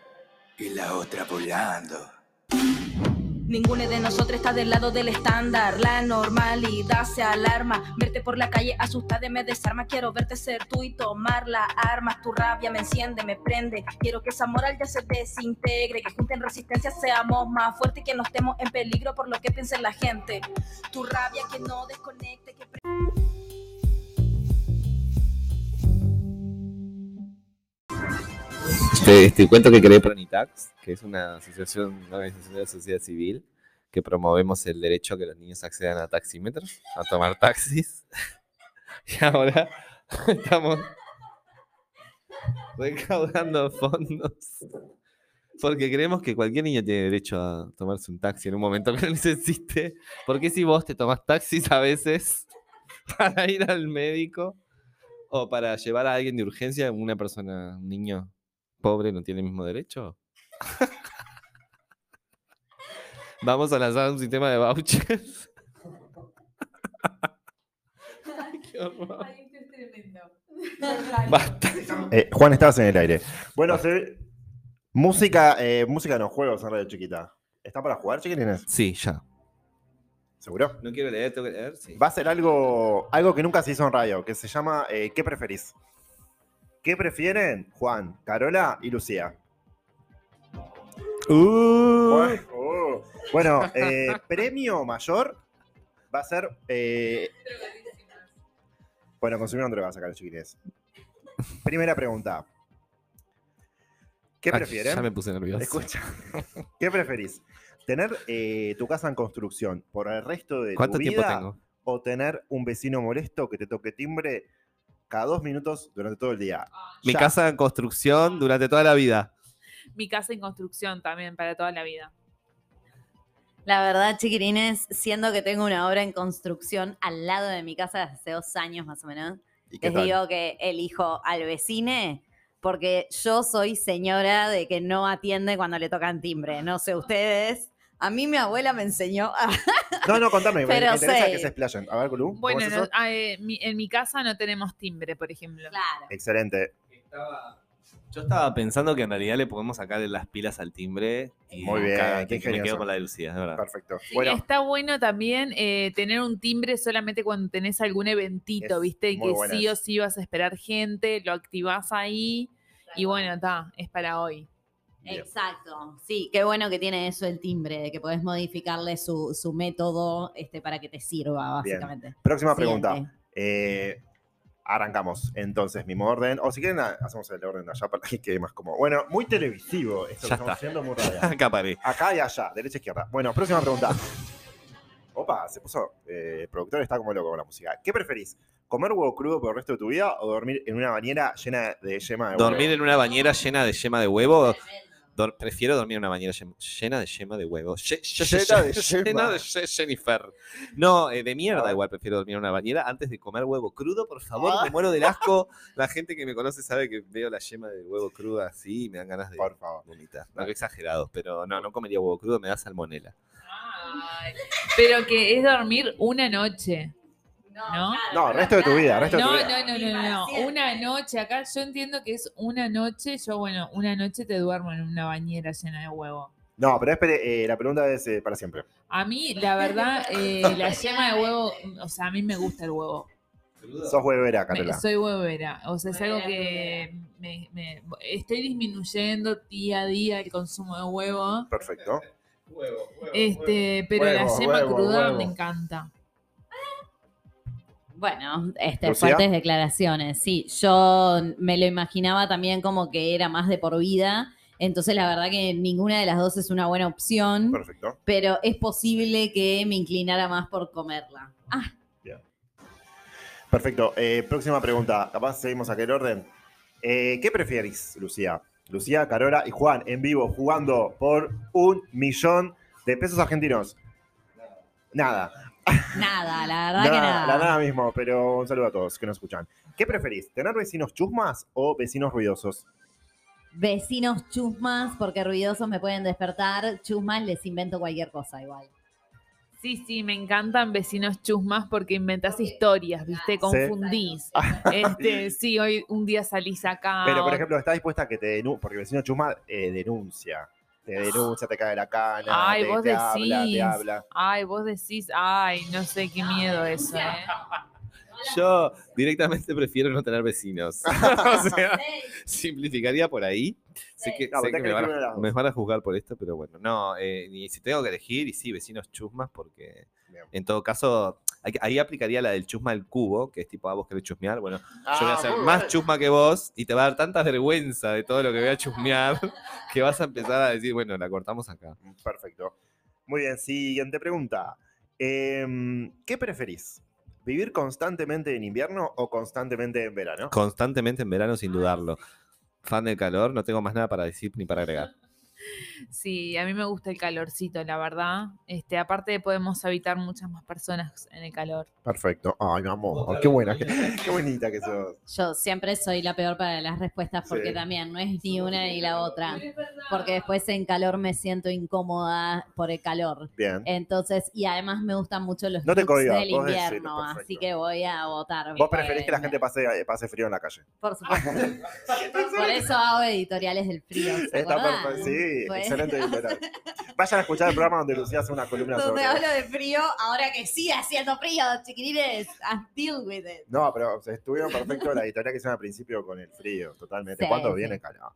y la otra volando. Ninguno de nosotros está del lado del estándar. La normalidad se alarma. Verte por la calle asustada me desarma. Quiero verte ser tú y tomar las armas. Tu rabia me enciende, me prende. Quiero que esa moral ya se desintegre. Que junten resistencia, seamos más fuertes que no estemos en peligro por lo que piense la gente. Tu rabia que no desconecte. Que Te, te cuento que creé Pronitax, que es una asociación, una organización de la sociedad civil, que promovemos el derecho a que los niños accedan a taxímetros, a tomar taxis. [LAUGHS] Y ahora [LAUGHS] estamos recaudando fondos. Porque creemos que cualquier niño tiene derecho a tomarse un taxi en un momento que lo necesite. Porque si vos te tomás taxis a veces [LAUGHS] para ir al médico o para llevar a alguien de urgencia, una persona, un niño pobre no tiene el mismo derecho? Vamos a lanzar un sistema de vouchers. Qué horror. Ay, esto es tremendo. Basta. Eh, Juan, estabas en el aire. Bueno, se- música, eh, música no, juegos en radio chiquita. ¿Está para jugar, chiquilines? Sí, ya. ¿Seguro? No quiero leer, tengo que leer. Sí. Va a ser algo, algo que nunca se hizo en radio, que se llama eh, ¿Qué preferís? ¿Qué prefieren Juan, Carola y Lucía? Bueno, oh. Bueno, eh, [LAUGHS] premio mayor va a ser. eh, bueno, consumieron drogas acá los chiquilines. Primera pregunta. ¿Qué Ay, prefieren? Ya me puse nervioso. Escucha. ¿Qué preferís? ¿Tener eh, tu casa en construcción por el resto de ¿Cuánto tu tiempo vida tengo? o tener un vecino molesto que te toque timbre cada dos minutos durante todo el día? Mi Ya. casa en construcción durante toda la vida. Mi casa en construcción también para toda la vida. La verdad, chiquirines, siendo que tengo una obra en construcción al lado de mi casa desde hace dos años más o menos, ¿Y qué les tal? digo que elijo al vecine porque yo soy señora de que no atiende cuando le tocan timbre. No sé ustedes. A mí mi abuela me enseñó a... No, no, contame, me, me Pero interesa sé. que se explayen. A ver, ¿cómo Bueno, es no- eso? ah, eh, mi- en mi casa no tenemos timbre, por ejemplo. Claro. Excelente. Yo estaba pensando que en realidad le podemos sacar las pilas al timbre. Y Muy bien, cada- qué que me quedo con la de Lucía, de verdad. Perfecto. Sí, está bueno también eh, tener un timbre solamente cuando tenés algún eventito, Es ¿viste? Que buena sí o sí vas a esperar gente, lo activás ahí y bueno, está, es para hoy. Bien. Exacto. Sí, qué bueno que tiene eso el timbre, de que podés modificarle su, su método este, para que te sirva, Bien. básicamente. próxima pregunta. Eh, arrancamos entonces mismo orden. O si quieren, a- hacemos el orden de allá para que quede más como. Bueno, muy televisivo. Esto que estamos haciendo muy. [LAUGHS] Acá. Acá y allá, derecha izquierda. Bueno, próxima pregunta. Opa, se puso. eh, el productor está como loco con la música. ¿Qué preferís? ¿Comer huevo crudo por el resto de tu vida o dormir en una bañera llena de yema de huevo? Dormir en una bañera llena de yema de huevo. Dor- prefiero dormir en una bañera llen- llena de yema de huevo. Ye- [LAUGHS] Llena de llena de Jennifer. No, eh, de mierda Ah. igual prefiero dormir en una bañera antes de comer huevo crudo, por favor. Me muero del asco. [LAUGHS] La gente que me conoce sabe que veo la yema de huevo cruda así y me dan ganas de Por favor. vomitar. No, que exagerados, pero no, no comería huevo crudo, me da salmonela. Ay, pero que es dormir una noche. ¿No? No, el resto de tu vida, resto de No, tu no, vida. no, no, no, no. Una noche. Acá yo entiendo que es una noche. Yo, bueno, una noche te duermo en una bañera llena de huevo. No, pero espere, eh, la pregunta es eh, para siempre. A mí, la verdad, eh, [LAUGHS] la yema de huevo, o sea, a mí me gusta el huevo. Sos huevera, Me- Carola. soy huevera. O sea, es algo que me, me- estoy disminuyendo día a día el consumo de huevo. Perfecto. Este, pero la yema huevo, cruda huevo. me encanta. Bueno, este, ¿Lucía? fuertes declaraciones. Sí, yo me lo imaginaba también como que era más de por vida. Entonces, la verdad que ninguna de las dos es una buena opción. Perfecto. Pero es posible que me inclinara más por comerla. Ah, Perfecto. Eh, próxima pregunta. Capaz seguimos aquel orden. Eh, ¿Qué prefieres, Lucía? Lucía, Carola y Juan en vivo jugando por un millón de pesos argentinos. Nada. nada, la verdad que Nada, nada. la nada mismo, pero un saludo a todos que nos escuchan. ¿Qué preferís? ¿Tener vecinos chusmas o vecinos ruidosos? Vecinos chusmas, porque ruidosos me pueden despertar. Chusmas les invento cualquier cosa igual. Sí, sí, me encantan vecinos chusmas porque inventás historias, ¿viste? Confundís. [LAUGHS] Este, sí, hoy un día salís acá. Pero, por ejemplo, ¿estás dispuesta a que te denuncie? Porque vecino chusma eh, denuncia. Te denuncia, te cae la cana, Ay, te, vos te habla, decís. te habla. Ay, vos decís, ay, no sé qué miedo eso, ¿eh? [LAUGHS] Yo directamente prefiero no tener vecinos. [LAUGHS] o sea, simplificaría por ahí. Sé que, No, sé tenés que que me, van a, me van a juzgar por esto, pero bueno, no, eh, ni si tengo que elegir, y sí, vecinos chusmas, porque Bien. en todo caso, ahí aplicaría la del chusma del cubo, que es tipo, a vos querés chusmear, bueno, yo voy a Ah, ser muy más bien. chusma que vos y te va a dar tanta vergüenza de todo lo que voy a chusmear [LAUGHS] que vas a empezar a decir, bueno, la cortamos acá. Perfecto. Muy bien, siguiente pregunta. Em, ¿Qué preferís? ¿Vivir constantemente en invierno o constantemente en verano? Constantemente en verano, sin dudarlo. Fan del calor, no tengo más nada para decir ni para agregar. Sí, a mí me gusta el calorcito, la verdad. Este, aparte podemos habitar muchas más personas en el calor. Perfecto. Ay, mi amor, qué buena, qué, qué bonita que sos. Yo siempre soy la peor para las respuestas porque Sí. también no es ni una ni la otra. Porque después en calor me siento incómoda por el calor. Bien. Entonces, y además me gustan mucho los No te looks cohibas, del invierno, así que voy a votar. Vos preferís que la gente pase, eh, pase frío en la calle. Por supuesto. [LAUGHS] Por eso hago editoriales del frío. ¿se Está perfecto. Sí, [LAUGHS] Bueno. excelente editorial. Vayan a escuchar el programa donde Lucía hace una columna Donde sobre. hablo de frío, ahora que sigue haciendo frío, chiquilines, I deal with it. No, pero se estuvieron perfecto la editorial que hicieron al principio con el frío, totalmente. Sí, ¿Cuándo sí. viene calor?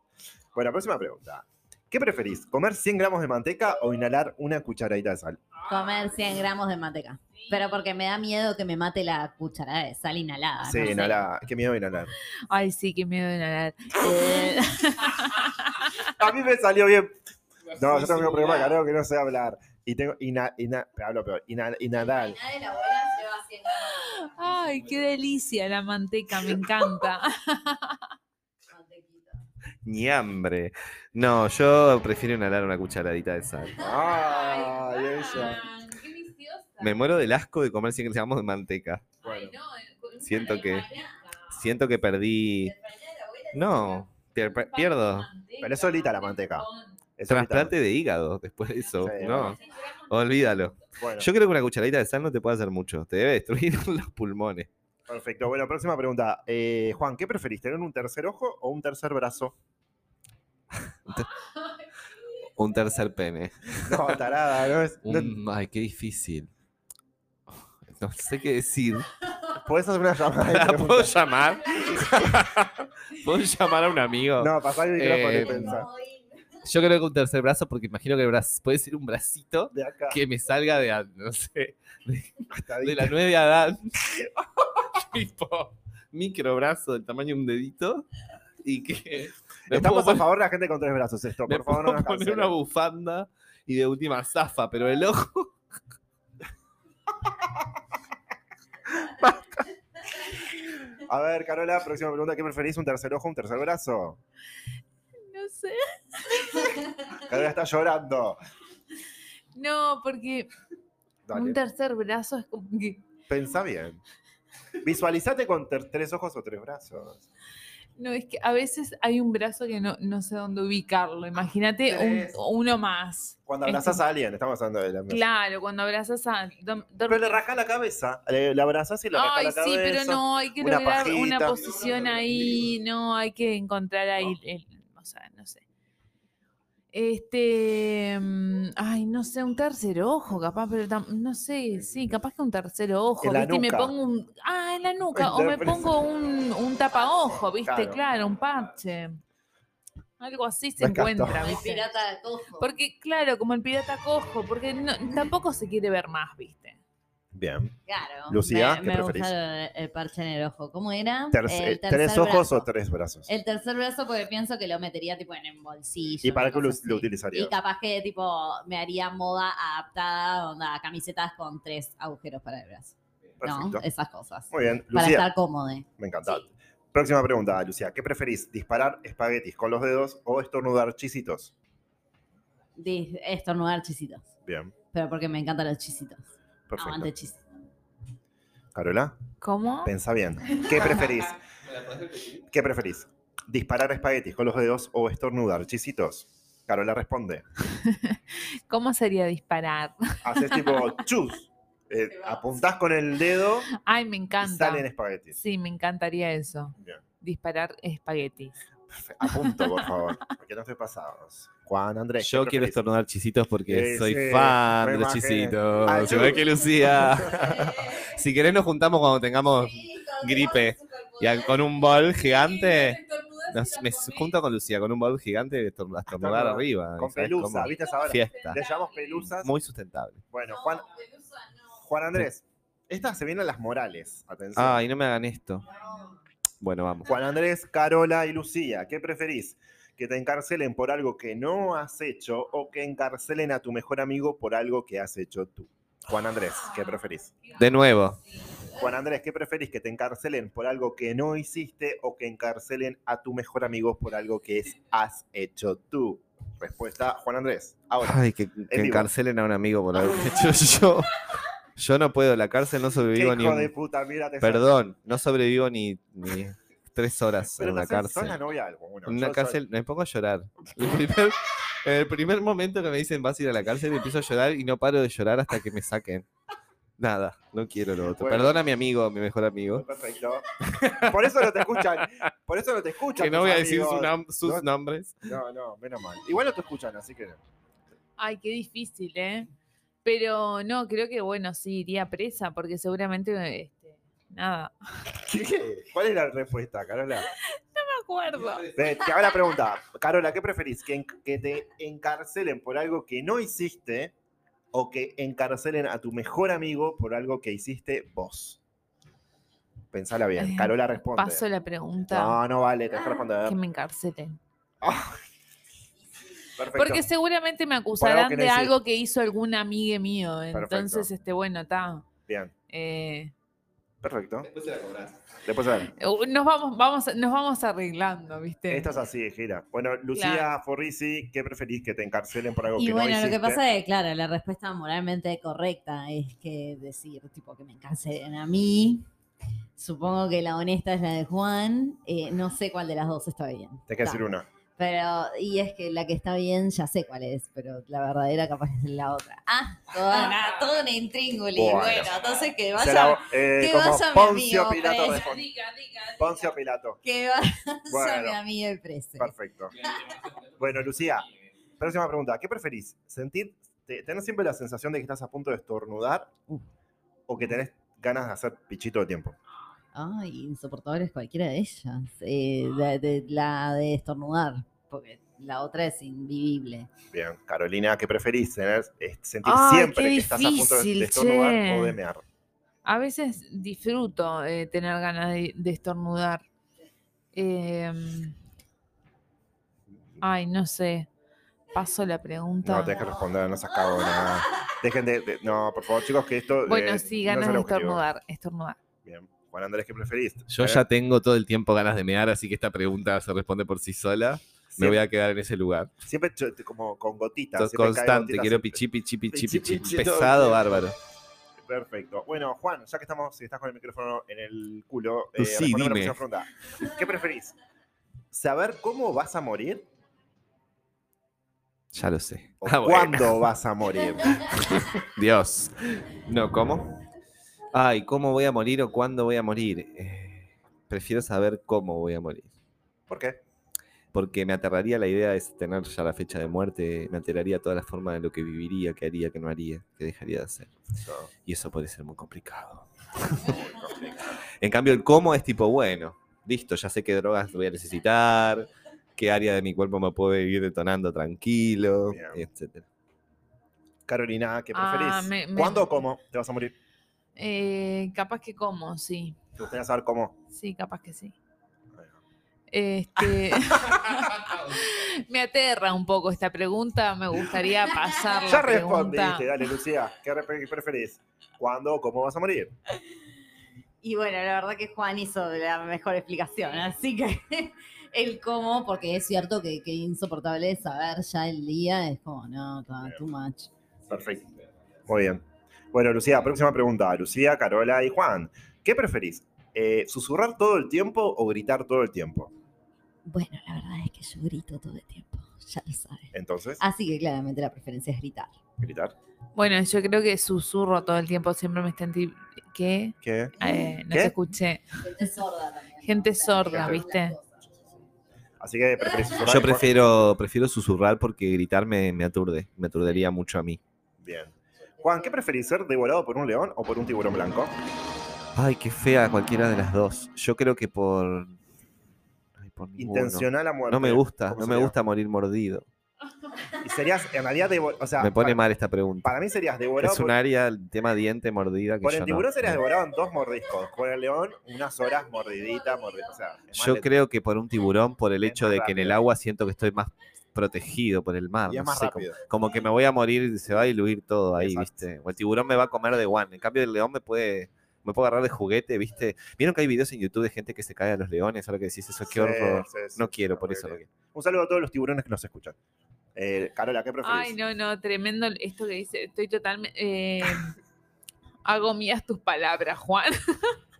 Bueno, próxima pregunta. ¿Qué preferís? ¿Comer 100 gramos de manteca o inhalar una cucharadita de sal? Comer 100 gramos de manteca. Pero porque me da miedo que me mate la cucharada de sal inhalada. sí, no sé. inhalar. Qué miedo inhalar. Ay, sí, qué miedo. Eh, [LAUGHS] [LAUGHS] A mí me salió bien. No, yo tengo un problema, Caro, que no sé hablar. Y tengo. Ina, ina, hablo peor. Ina, inhalar. Nadie la abuela lleva 100 gramos ay, qué delicia la manteca, me encanta. Ni hambre. No, yo prefiero inhalar una cucharadita de sal. Ay, ella. Qué viciosa. Me muero del asco de comer 100 gramos de manteca. Bueno, Siento que siento que perdí. No, pier- pierdo. Pero es solita la manteca. es solita. De hígado después de eso. Sí, No, olvídalo. Bueno, Yo creo que una cucharadita de sal no te puede hacer mucho. Te debe destruir [LAUGHS] los pulmones. perfecto. Bueno, próxima pregunta. Eh, Juan, ¿qué preferís? ¿Tener un tercer ojo o un tercer brazo? Un [LAUGHS] tercer pene. No, tarada, ¿no? Es, [LAUGHS] no- Un- Ay, qué difícil. No sé qué decir. ¿Podés hacer una llamada? [LAUGHS] puedo llamar? [LAUGHS] ¿Puedo llamar a un amigo? No, pasá el micrófono Eh, y pensá. Yo creo que un tercer brazo, porque imagino que el brazo puede ser un bracito De acá. que me salga de, no sé, de ahí. la nueve de Adán. [LAUGHS] tipo, micro brazo del tamaño de un dedito. Y que Estamos a favor de la gente con tres brazos, esto. Por favor, no nos poner cancelen. una bufanda y de última zafa, pero el ojo. A ver, Carola, próxima pregunta. ¿Qué preferís? ¿Un tercer ojo o un tercer brazo? No sé. Carola está llorando. No, porque un tercer brazo es como que. Pensá bien. Visualizate con tres ojos o tres brazos. No, es que a veces hay un brazo que no, no sé dónde ubicarlo. Imagínate un- uno más. Cuando Este- abrazás a alguien, estamos hablando de la Claro, cuando abrazas a. dom- dom- Pero le rajás la cabeza. Le, le abrazás y le rajás la cabeza. sí, pero no, hay que una lograr una posición ahí, no, hay que encontrar ahí, no. Este, mm, ay, no sé, un tercer ojo, capaz, pero tam- no sé, sí, capaz que un tercer ojo, En la ¿viste? Y me pongo un, ah, en la nuca, o me pongo un, un tapaojo, [LAUGHS] ¿viste? Claro. Claro. un parche. Algo así se encuentra, El ¿viste? pirata cojo. Porque, claro, como el pirata cojo, porque no- tampoco se quiere ver más, ¿viste? Bien. Claro. Lucía, me, ¿qué me preferís? gusta el, el parche en el ojo. ¿Cómo era? ¿Tres ojos brazo. o tres brazos? El tercer brazo porque pienso que lo metería tipo en el bolsillo. ¿Y para qué lo, lo así. utilizarías? Y capaz que tipo me haría moda adaptada, onda, camisetas con tres agujeros para el brazo. Perfecto. ¿No? Esas cosas. Muy bien. Para Lucía, estar cómodo. me encanta. Próxima pregunta, Lucía. ¿Qué preferís? ¿Disparar espaguetis con los dedos o estornudar chisitos? Estornudar chisitos. Bien. Pero porque me encantan los chisitos. Perfecto. Aguante. Carola, ¿Cómo? pensa bien. [LAUGHS] ¿Qué preferís? ¿Qué preferís? ¿Disparar espaguetis con los dedos o estornudar chisitos? Carola responde. [LAUGHS] ¿Cómo sería disparar? Haces tipo [LAUGHS] chus. Eh, apuntás con el dedo Ay, me y encanta. salen espaguetis. Sí, me encantaría eso. Bien. Disparar espaguetis. Perfe- Apunto, por favor, porque no estoy pasados. Juan Andrés. ¿qué Yo quiero estornudar chisitos porque Sí, soy sí, fan de los chisitos. Ayú. Igual que Lucía. [LAUGHS] si querés nos juntamos cuando tengamos gripe. Y con un bol gigante. nos- me junto con Lucía con un bol gigante de estorn- a estornudar Estornudar. arriba. Con ¿sabes pelusa, cómo? ¿viste esa hora? Fiesta. Le llamamos pelusas. Muy sustentable. Bueno, Juan, Juan Andrés, esta se vienen las morales. Atención. Ay, no me hagan esto. Bueno, vamos. Juan Andrés, Carola y Lucía, ¿qué preferís? ¿Que te encarcelen por algo que no has hecho o que encarcelen a tu mejor amigo por algo que has hecho tú? Juan Andrés, ¿qué preferís? De nuevo. Juan Andrés, ¿qué preferís? ¿Que te encarcelen por algo que no hiciste o que encarcelen a tu mejor amigo por algo que es- has hecho tú? Respuesta, Juan Andrés. Ahora, Ay, que, que encarcelen a un amigo por algo que he hecho yo. Yo no puedo, la cárcel no [LAUGHS] ¿qué sobrevivo ni hijo de puta? Mírate. Perdón, no sobrevivo ni, ni [LAUGHS] tres horas Pero en una cárcel. la novia de En una soy- cárcel me pongo a llorar. El primer, en el primer momento que me dicen vas a ir a la cárcel, empiezo a llorar y no paro de llorar hasta que me saquen. Nada, no quiero lo otro. Bueno. Perdona a mi amigo, mi mejor amigo. Perfecto. Por eso no te escuchan. Por eso no te escuchan. Que no voy a decir su sus No- nombres. No, no, menos mal. Igual no te escuchan, así que. Ay, qué difícil, ¿eh? Pero no, creo que bueno, sí, iría presa, porque seguramente, este, nada. [LAUGHS] ¿Cuál es la respuesta, Carola? [LAUGHS] no me acuerdo. Te hago la pregunta. Carola, ¿qué preferís? ¿Que, en- ¿Que te encarcelen por algo que no hiciste o que encarcelen a tu mejor amigo por algo que hiciste vos? Pensala bien. Eh, Carola responde. Paso la pregunta. No, no vale, te dejo responder. Que me encarcelen. Ah. Perfecto. Porque seguramente me acusarán que de algo que hizo algún amigue mío. Perfecto. Entonces, este, bueno, está. Bien, Eh, perfecto. Después a ver. uh, nos vamos, vamos, nos vamos arreglando, ¿viste? Esto es así, gira. Bueno, Lucía Claro. Forrisi, ¿qué preferís? ¿Que te encarcelen por algo Y que bueno, no lo hiciste? que pasa es, claro, la respuesta moralmente correcta es que decir, tipo, que me encarcelen a mí. Supongo que la honesta es la de Juan. eh, no sé cuál de las dos está bien. Tenés que decir una. Pero, y es que la que está bien ya sé cuál es, pero la verdadera capaz es la otra. Ah, toda una, toda una intríngulis. Bueno. Bueno, entonces que vaya, la- eh, que vaya mi Poncio amigo Pilato preso. responde. Diga, diga, diga. Poncio Pilato. que vaya Bueno. mi amigo preso. Perfecto. Bueno, Lucía, próxima pregunta. ¿Qué preferís? ¿Sentir, te- ¿Tenés siempre la sensación de que estás a punto de estornudar o que tenés ganas de hacer pichito todo el tiempo? Ay, insoportable es cualquiera de ellas. Eh, de- de- la de estornudar, porque la otra es invivible. Bien, Carolina, ¿qué preferís? Tener, es sentir Ay, siempre que estás a punto de, estornudar che. o de mear. A veces disfruto eh, tener ganas de, de estornudar. Em, ay, no sé. Paso la pregunta. No, tenés que responder, no seas cagona. Dejen de, de- No, por favor, chicos, que esto. bueno, eh, sí, no es ganas el de estornudar. Estornudar. Bien. Juan Andrés, ¿qué preferís? Yo Eh, ya tengo todo el tiempo ganas de mear, así que esta pregunta se responde por sí sola. me voy a quedar en ese lugar. Siempre como con gotitas. Siempre constante, gotitas. quiero pichi, pichi, pichi, Pichi, pichi. todo Pesado, bárbaro. Perfecto. Bueno, Juan, ya que estamos, si estás con el micrófono en el culo, eh, sí, la dime. ¿Qué preferís? ¿Saber cómo vas a morir Ya lo sé. o Ah, bueno. cuándo vas a morir? [LAUGHS] Dios. No, ¿cómo? Ay, ¿cómo voy a morir o cuándo voy a morir? Eh, prefiero saber cómo voy a morir. ¿Por qué? Porque me aterraría la idea de tener ya la fecha de muerte, me aterraría toda la forma de lo que viviría, que haría, que no haría, que dejaría de hacer. No, Y eso puede ser muy complicado. [LAUGHS] En cambio, el cómo es tipo, bueno, listo, ya sé qué drogas voy a necesitar, qué área de mi cuerpo me puedo ir detonando tranquilo, etc. Carolina, ¿qué Ah, preferís? me- me- ¿Cuándo o cómo te vas a morir? Eh, capaz que como, sí. ¿Te gustaría saber cómo? Sí, capaz que sí. Este, [LAUGHS] me aterra un poco esta pregunta, me gustaría pasar [LAUGHS] la Ya pregunta. respondiste, dale, Lucía. ¿Qué re- qué preferís? ¿Cuándo o cómo vas a morir? Y bueno, la verdad que Juan hizo la mejor explicación, así que [LAUGHS] el cómo, porque es cierto que, que insoportable saber ya el día, es como, no, está too much. Perfecto. Muy bien. Bueno, Lucía, próxima pregunta. Lucía, Carola y Juan. ¿Qué preferís? Eh, ¿Susurrar todo el tiempo o gritar todo el tiempo? Bueno, la verdad es que yo grito todo el tiempo, [LAUGHS] ya lo sabes. Entonces, Así que claramente la preferencia es gritar. gritar. Bueno, yo creo que susurro todo el tiempo, siempre me están... ¿Qué? ¿Qué? Eh, no ¿Qué? te escuché. Gente sorda también. Gente sorda, ¿viste? Así que. Yo prefiero, prefiero susurrar porque gritar me, me aturde, me aturdería mucho a mí. Bien. Juan, ¿qué preferís? ¿Ser devorado por un león o por un tiburón blanco? Ay, qué fea cualquiera de las dos. Yo creo que por... Ay, por. Intencional a muerte. No me gusta, ¿Cómo no me gusta morir mordido. Y serías, en realidad, o sea, Me pone para, mal esta pregunta. para mí serías devorado Es un por, área, el tema diente, mordida, que por yo el no- tiburón serías devorado en dos mordiscos. Por el león, unas horas mordidita. O sea, más Yo creo que por un tiburón, por el hecho de que en el agua siento que estoy más protegido por el mar. Y es no más sé, como, rápido. como que me voy a morir y se va a diluir todo ahí, Exacto. ¿viste? O el tiburón me va a comer de one. En cambio, el león me puede, me puedo agarrar de juguete, ¿viste? Vieron que hay videos en YouTube de gente que se cae a los leones, ahora que decís eso, qué Sí, horror. sí, sí, no sí, quiero, por eso no quiero. Un saludo a todos los tiburones que nos escuchan. Eh, Carola, ¿qué preferís? Ay, no, no, tremendo esto que dice. Estoy totalmente... eh, [LAUGHS] hago mías tus palabras, Juan. [LAUGHS]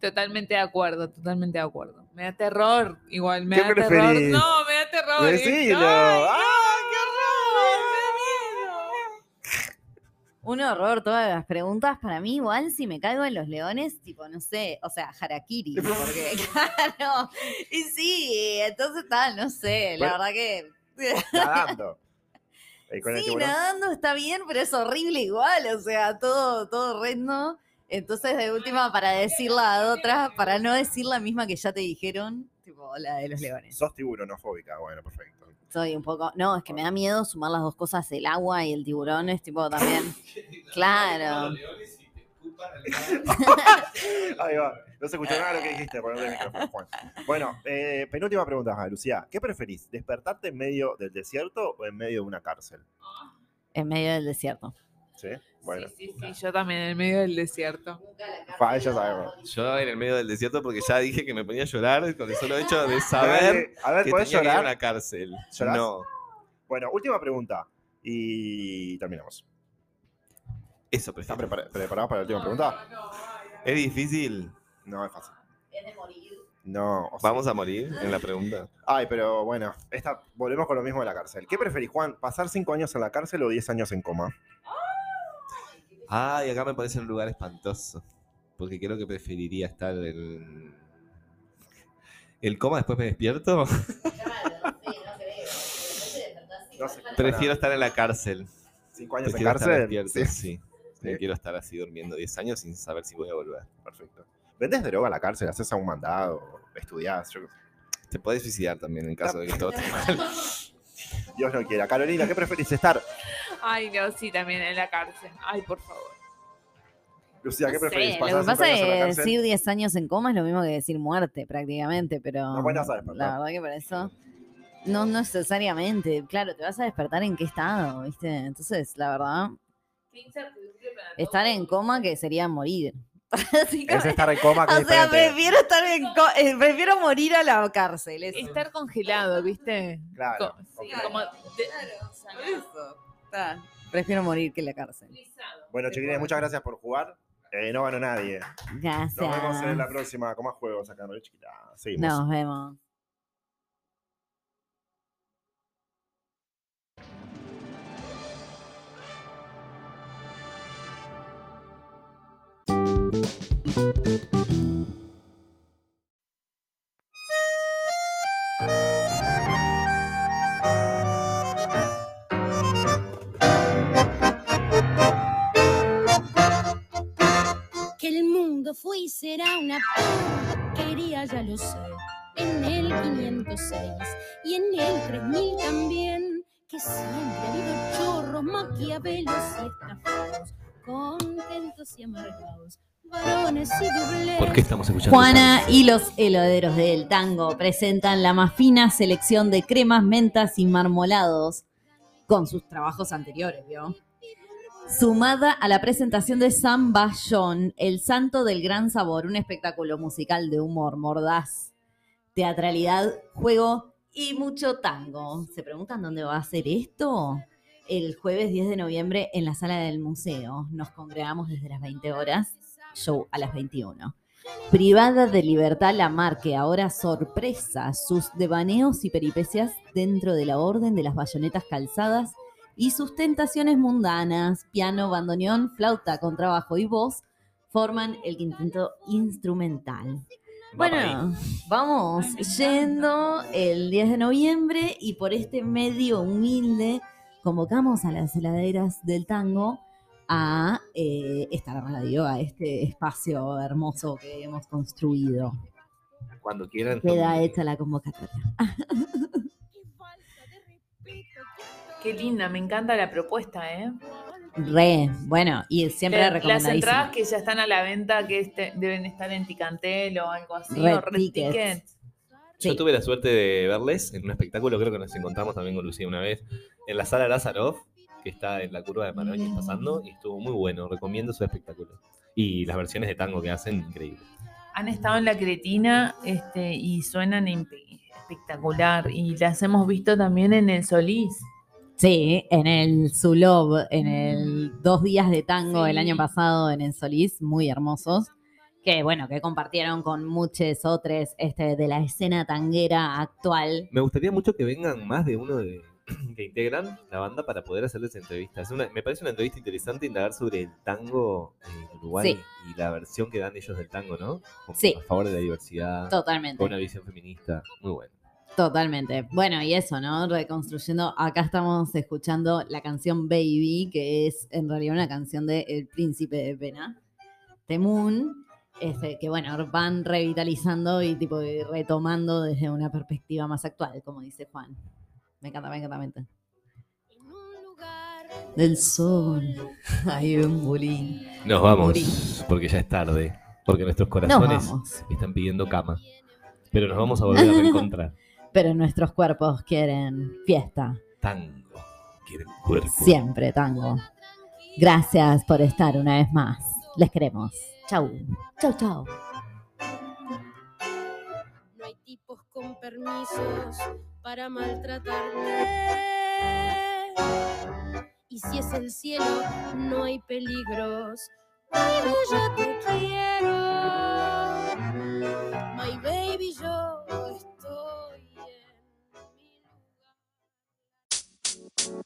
totalmente de acuerdo, totalmente de acuerdo. Me da terror, igual, me ¿Qué da terror. No, me terror. Decilo. Ay, ¡Ah, qué horror! Un horror todas las preguntas. Para mí, igual, si me caigo en los leones, tipo, no sé, o sea, harakiri. [LAUGHS] Porque, claro, y sí, entonces tal, no sé, la Bueno, verdad que. Nadando. Eh, Sí, nadando está bien, pero es horrible igual, o sea, todo, todo horrendo. Entonces, de última, para decir la otra, para no decir la misma que ya te dijeron, tipo, la de los leones. Sos tiburonofóbica, bueno, perfecto. Soy un poco. No, es que me da miedo sumar las dos cosas, el agua y el tiburón, es tipo también. [LAUGHS] Claro. [LAUGHS] Ahí va. No se escuchó nada de lo que dijiste, ponerte el micrófono, Juan. Bueno, eh, penúltima pregunta, Lucía. ¿Qué preferís? ¿Despertarte en medio del desierto o en medio de una cárcel? En medio del desierto. ¿Sí? Bueno. Sí, sí, sí, yo también en el medio del desierto. Pa, ya sabemos. Yo en el medio del desierto porque ya dije que me ponía a llorar con el solo hecho de saber A ver, que ¿podés tenía que ir a llorar? una cárcel. ¿Llorás? No. Bueno, última pregunta. Y terminamos. Eso ¿Están prefiero. prepara- preparados para la última pregunta? Es difícil. No, es fácil. Es de morir. No. o sea- Vamos a morir en la pregunta. Ay, pero bueno, esta, volvemos con lo mismo de la cárcel. ¿Qué preferís, Juan? ¿Pasar 5 años en la cárcel o 10 años en coma? Ay, acá me parece un lugar espantoso. Porque creo que preferiría estar en. ¿El coma después me despierto? [LAUGHS] No se escucha Prefiero nada. estar en la cárcel. ¿Cinco años en Prefiero estar cárcel? despierto, Sí, sí. No Sí. quiero estar así durmiendo 10 años sin saber si voy a volver. perfecto. ¿Vendés droga a la cárcel? ¿Haces a un mandado? Sé. Te podés suicidar también en caso de que todo esté mal. [LAUGHS] Dios no quiera. Carolina, ¿qué preferís? ¿Estar? Ay, no, sí, también en la cárcel. Ay, por favor. Lucía, ¿qué No sé, preferís? lo que ¿Pasar pasa 5 años en la es que decir 10 años en coma es lo mismo que decir muerte, prácticamente, pero No, bueno, despertar. la verdad que para eso no necesariamente. Claro, te vas a despertar en qué estado, ¿viste? Entonces, la verdad, estar en coma que sería morir. [LAUGHS] Es estar en coma, que O sea, prefiero estar en co- eh, prefiero morir a la cárcel. eso. Estar congelado, ¿viste? Claro. Co- sí, como de- Eso. Está. Prefiero morir que la cárcel. Bueno, chiquilines, muchas gracias por jugar. Eh, no ganó nadie. Gracias. Nos vemos en la próxima con más juegos acá, ¿no? Chiquita. Seguimos. Nos vemos. El mundo fue y será una porquería, ya lo sé. En el 506 y en el 3000 también. Que siempre ha habido chorros, maquiavelos y estafados. Contentos y amargados, varones y dobles. ¿Por qué estamos escuchando? Juana y los heladeros del tango presentan la más fina selección de cremas, mentas y marmolados con sus trabajos anteriores, ¿vio? Sumada a la presentación de San Bayón, El Santo del Gran Sabor, un espectáculo musical de humor mordaz, teatralidad, juego y mucho tango. ¿Se preguntan dónde va a ser esto? El jueves 10 de noviembre en la sala del museo. Nos congregamos desde las 20 horas, show a las 21. Privada de libertad la marque, ahora sorpresa, sus devaneos y peripecias dentro de la orden de las bayonetas calzadas y sus tentaciones mundanas, piano, bandoneón, flauta, contrabajo y voz, forman el quinteto instrumental. Bueno, vamos yendo el 10 de noviembre y por este medio humilde convocamos a las heladeras del tango a eh, esta radio, a este espacio hermoso que hemos construido. Cuando quieran. Queda hecha la convocatoria. [LAUGHS] Qué linda, me encanta la propuesta, ¿eh? Re, bueno, y siempre Las recomendadísimo. entradas que ya están a la venta, que este- deben estar en Ticantel o algo así, Red o Red Tickets. Ticket. Yo Sí. tuve la suerte de verles en un espectáculo, creo que nos encontramos también con Lucía una vez, en la sala Lázarov, que está en la curva de Maroñez pasando, y estuvo muy bueno, recomiendo su espectáculo. Y las versiones de tango que hacen, increíble. Han estado en la Cretina este, y suenan espectacular. Y las hemos visto también en el Solís. Sí, en el Zulov, en el dos días de tango Sí. el año pasado en el Solís, muy hermosos. Que bueno, que compartieron con muchos otros este, de la escena tanguera actual. Me gustaría mucho que vengan más de uno de, [CLEARS THROAT] que integran la banda para poder hacerles entrevistas. Una- me parece una entrevista interesante indagar sobre el tango en Uruguay Sí. y la versión que dan ellos del tango, ¿no? Como Sí. A favor de la diversidad, Totalmente. con una visión feminista. Muy bueno. Totalmente. Bueno, y eso, ¿no? Reconstruyendo. Acá estamos escuchando la canción Baby, que es en realidad una canción de El Príncipe de Pena, Temun, este, que bueno, van revitalizando y tipo retomando desde una perspectiva más actual, como dice Juan. Me encanta, me encanta, me encanta. En un lugar Del sol hay [LAUGHS] un bulín. Nos vamos, porque ya es tarde, porque nuestros corazones están pidiendo cama. Pero nos vamos a volver a [LAUGHS] reencontrar. Pero nuestros cuerpos quieren fiesta. Tango, quieren cuerpo. Siempre tango. Gracias por estar una vez más. Les queremos. Chau. Chau, chau. no hay tipos con permisos para maltratarte. Y si es el cielo, no hay peligros. Baby, yo te quiero. My baby, yo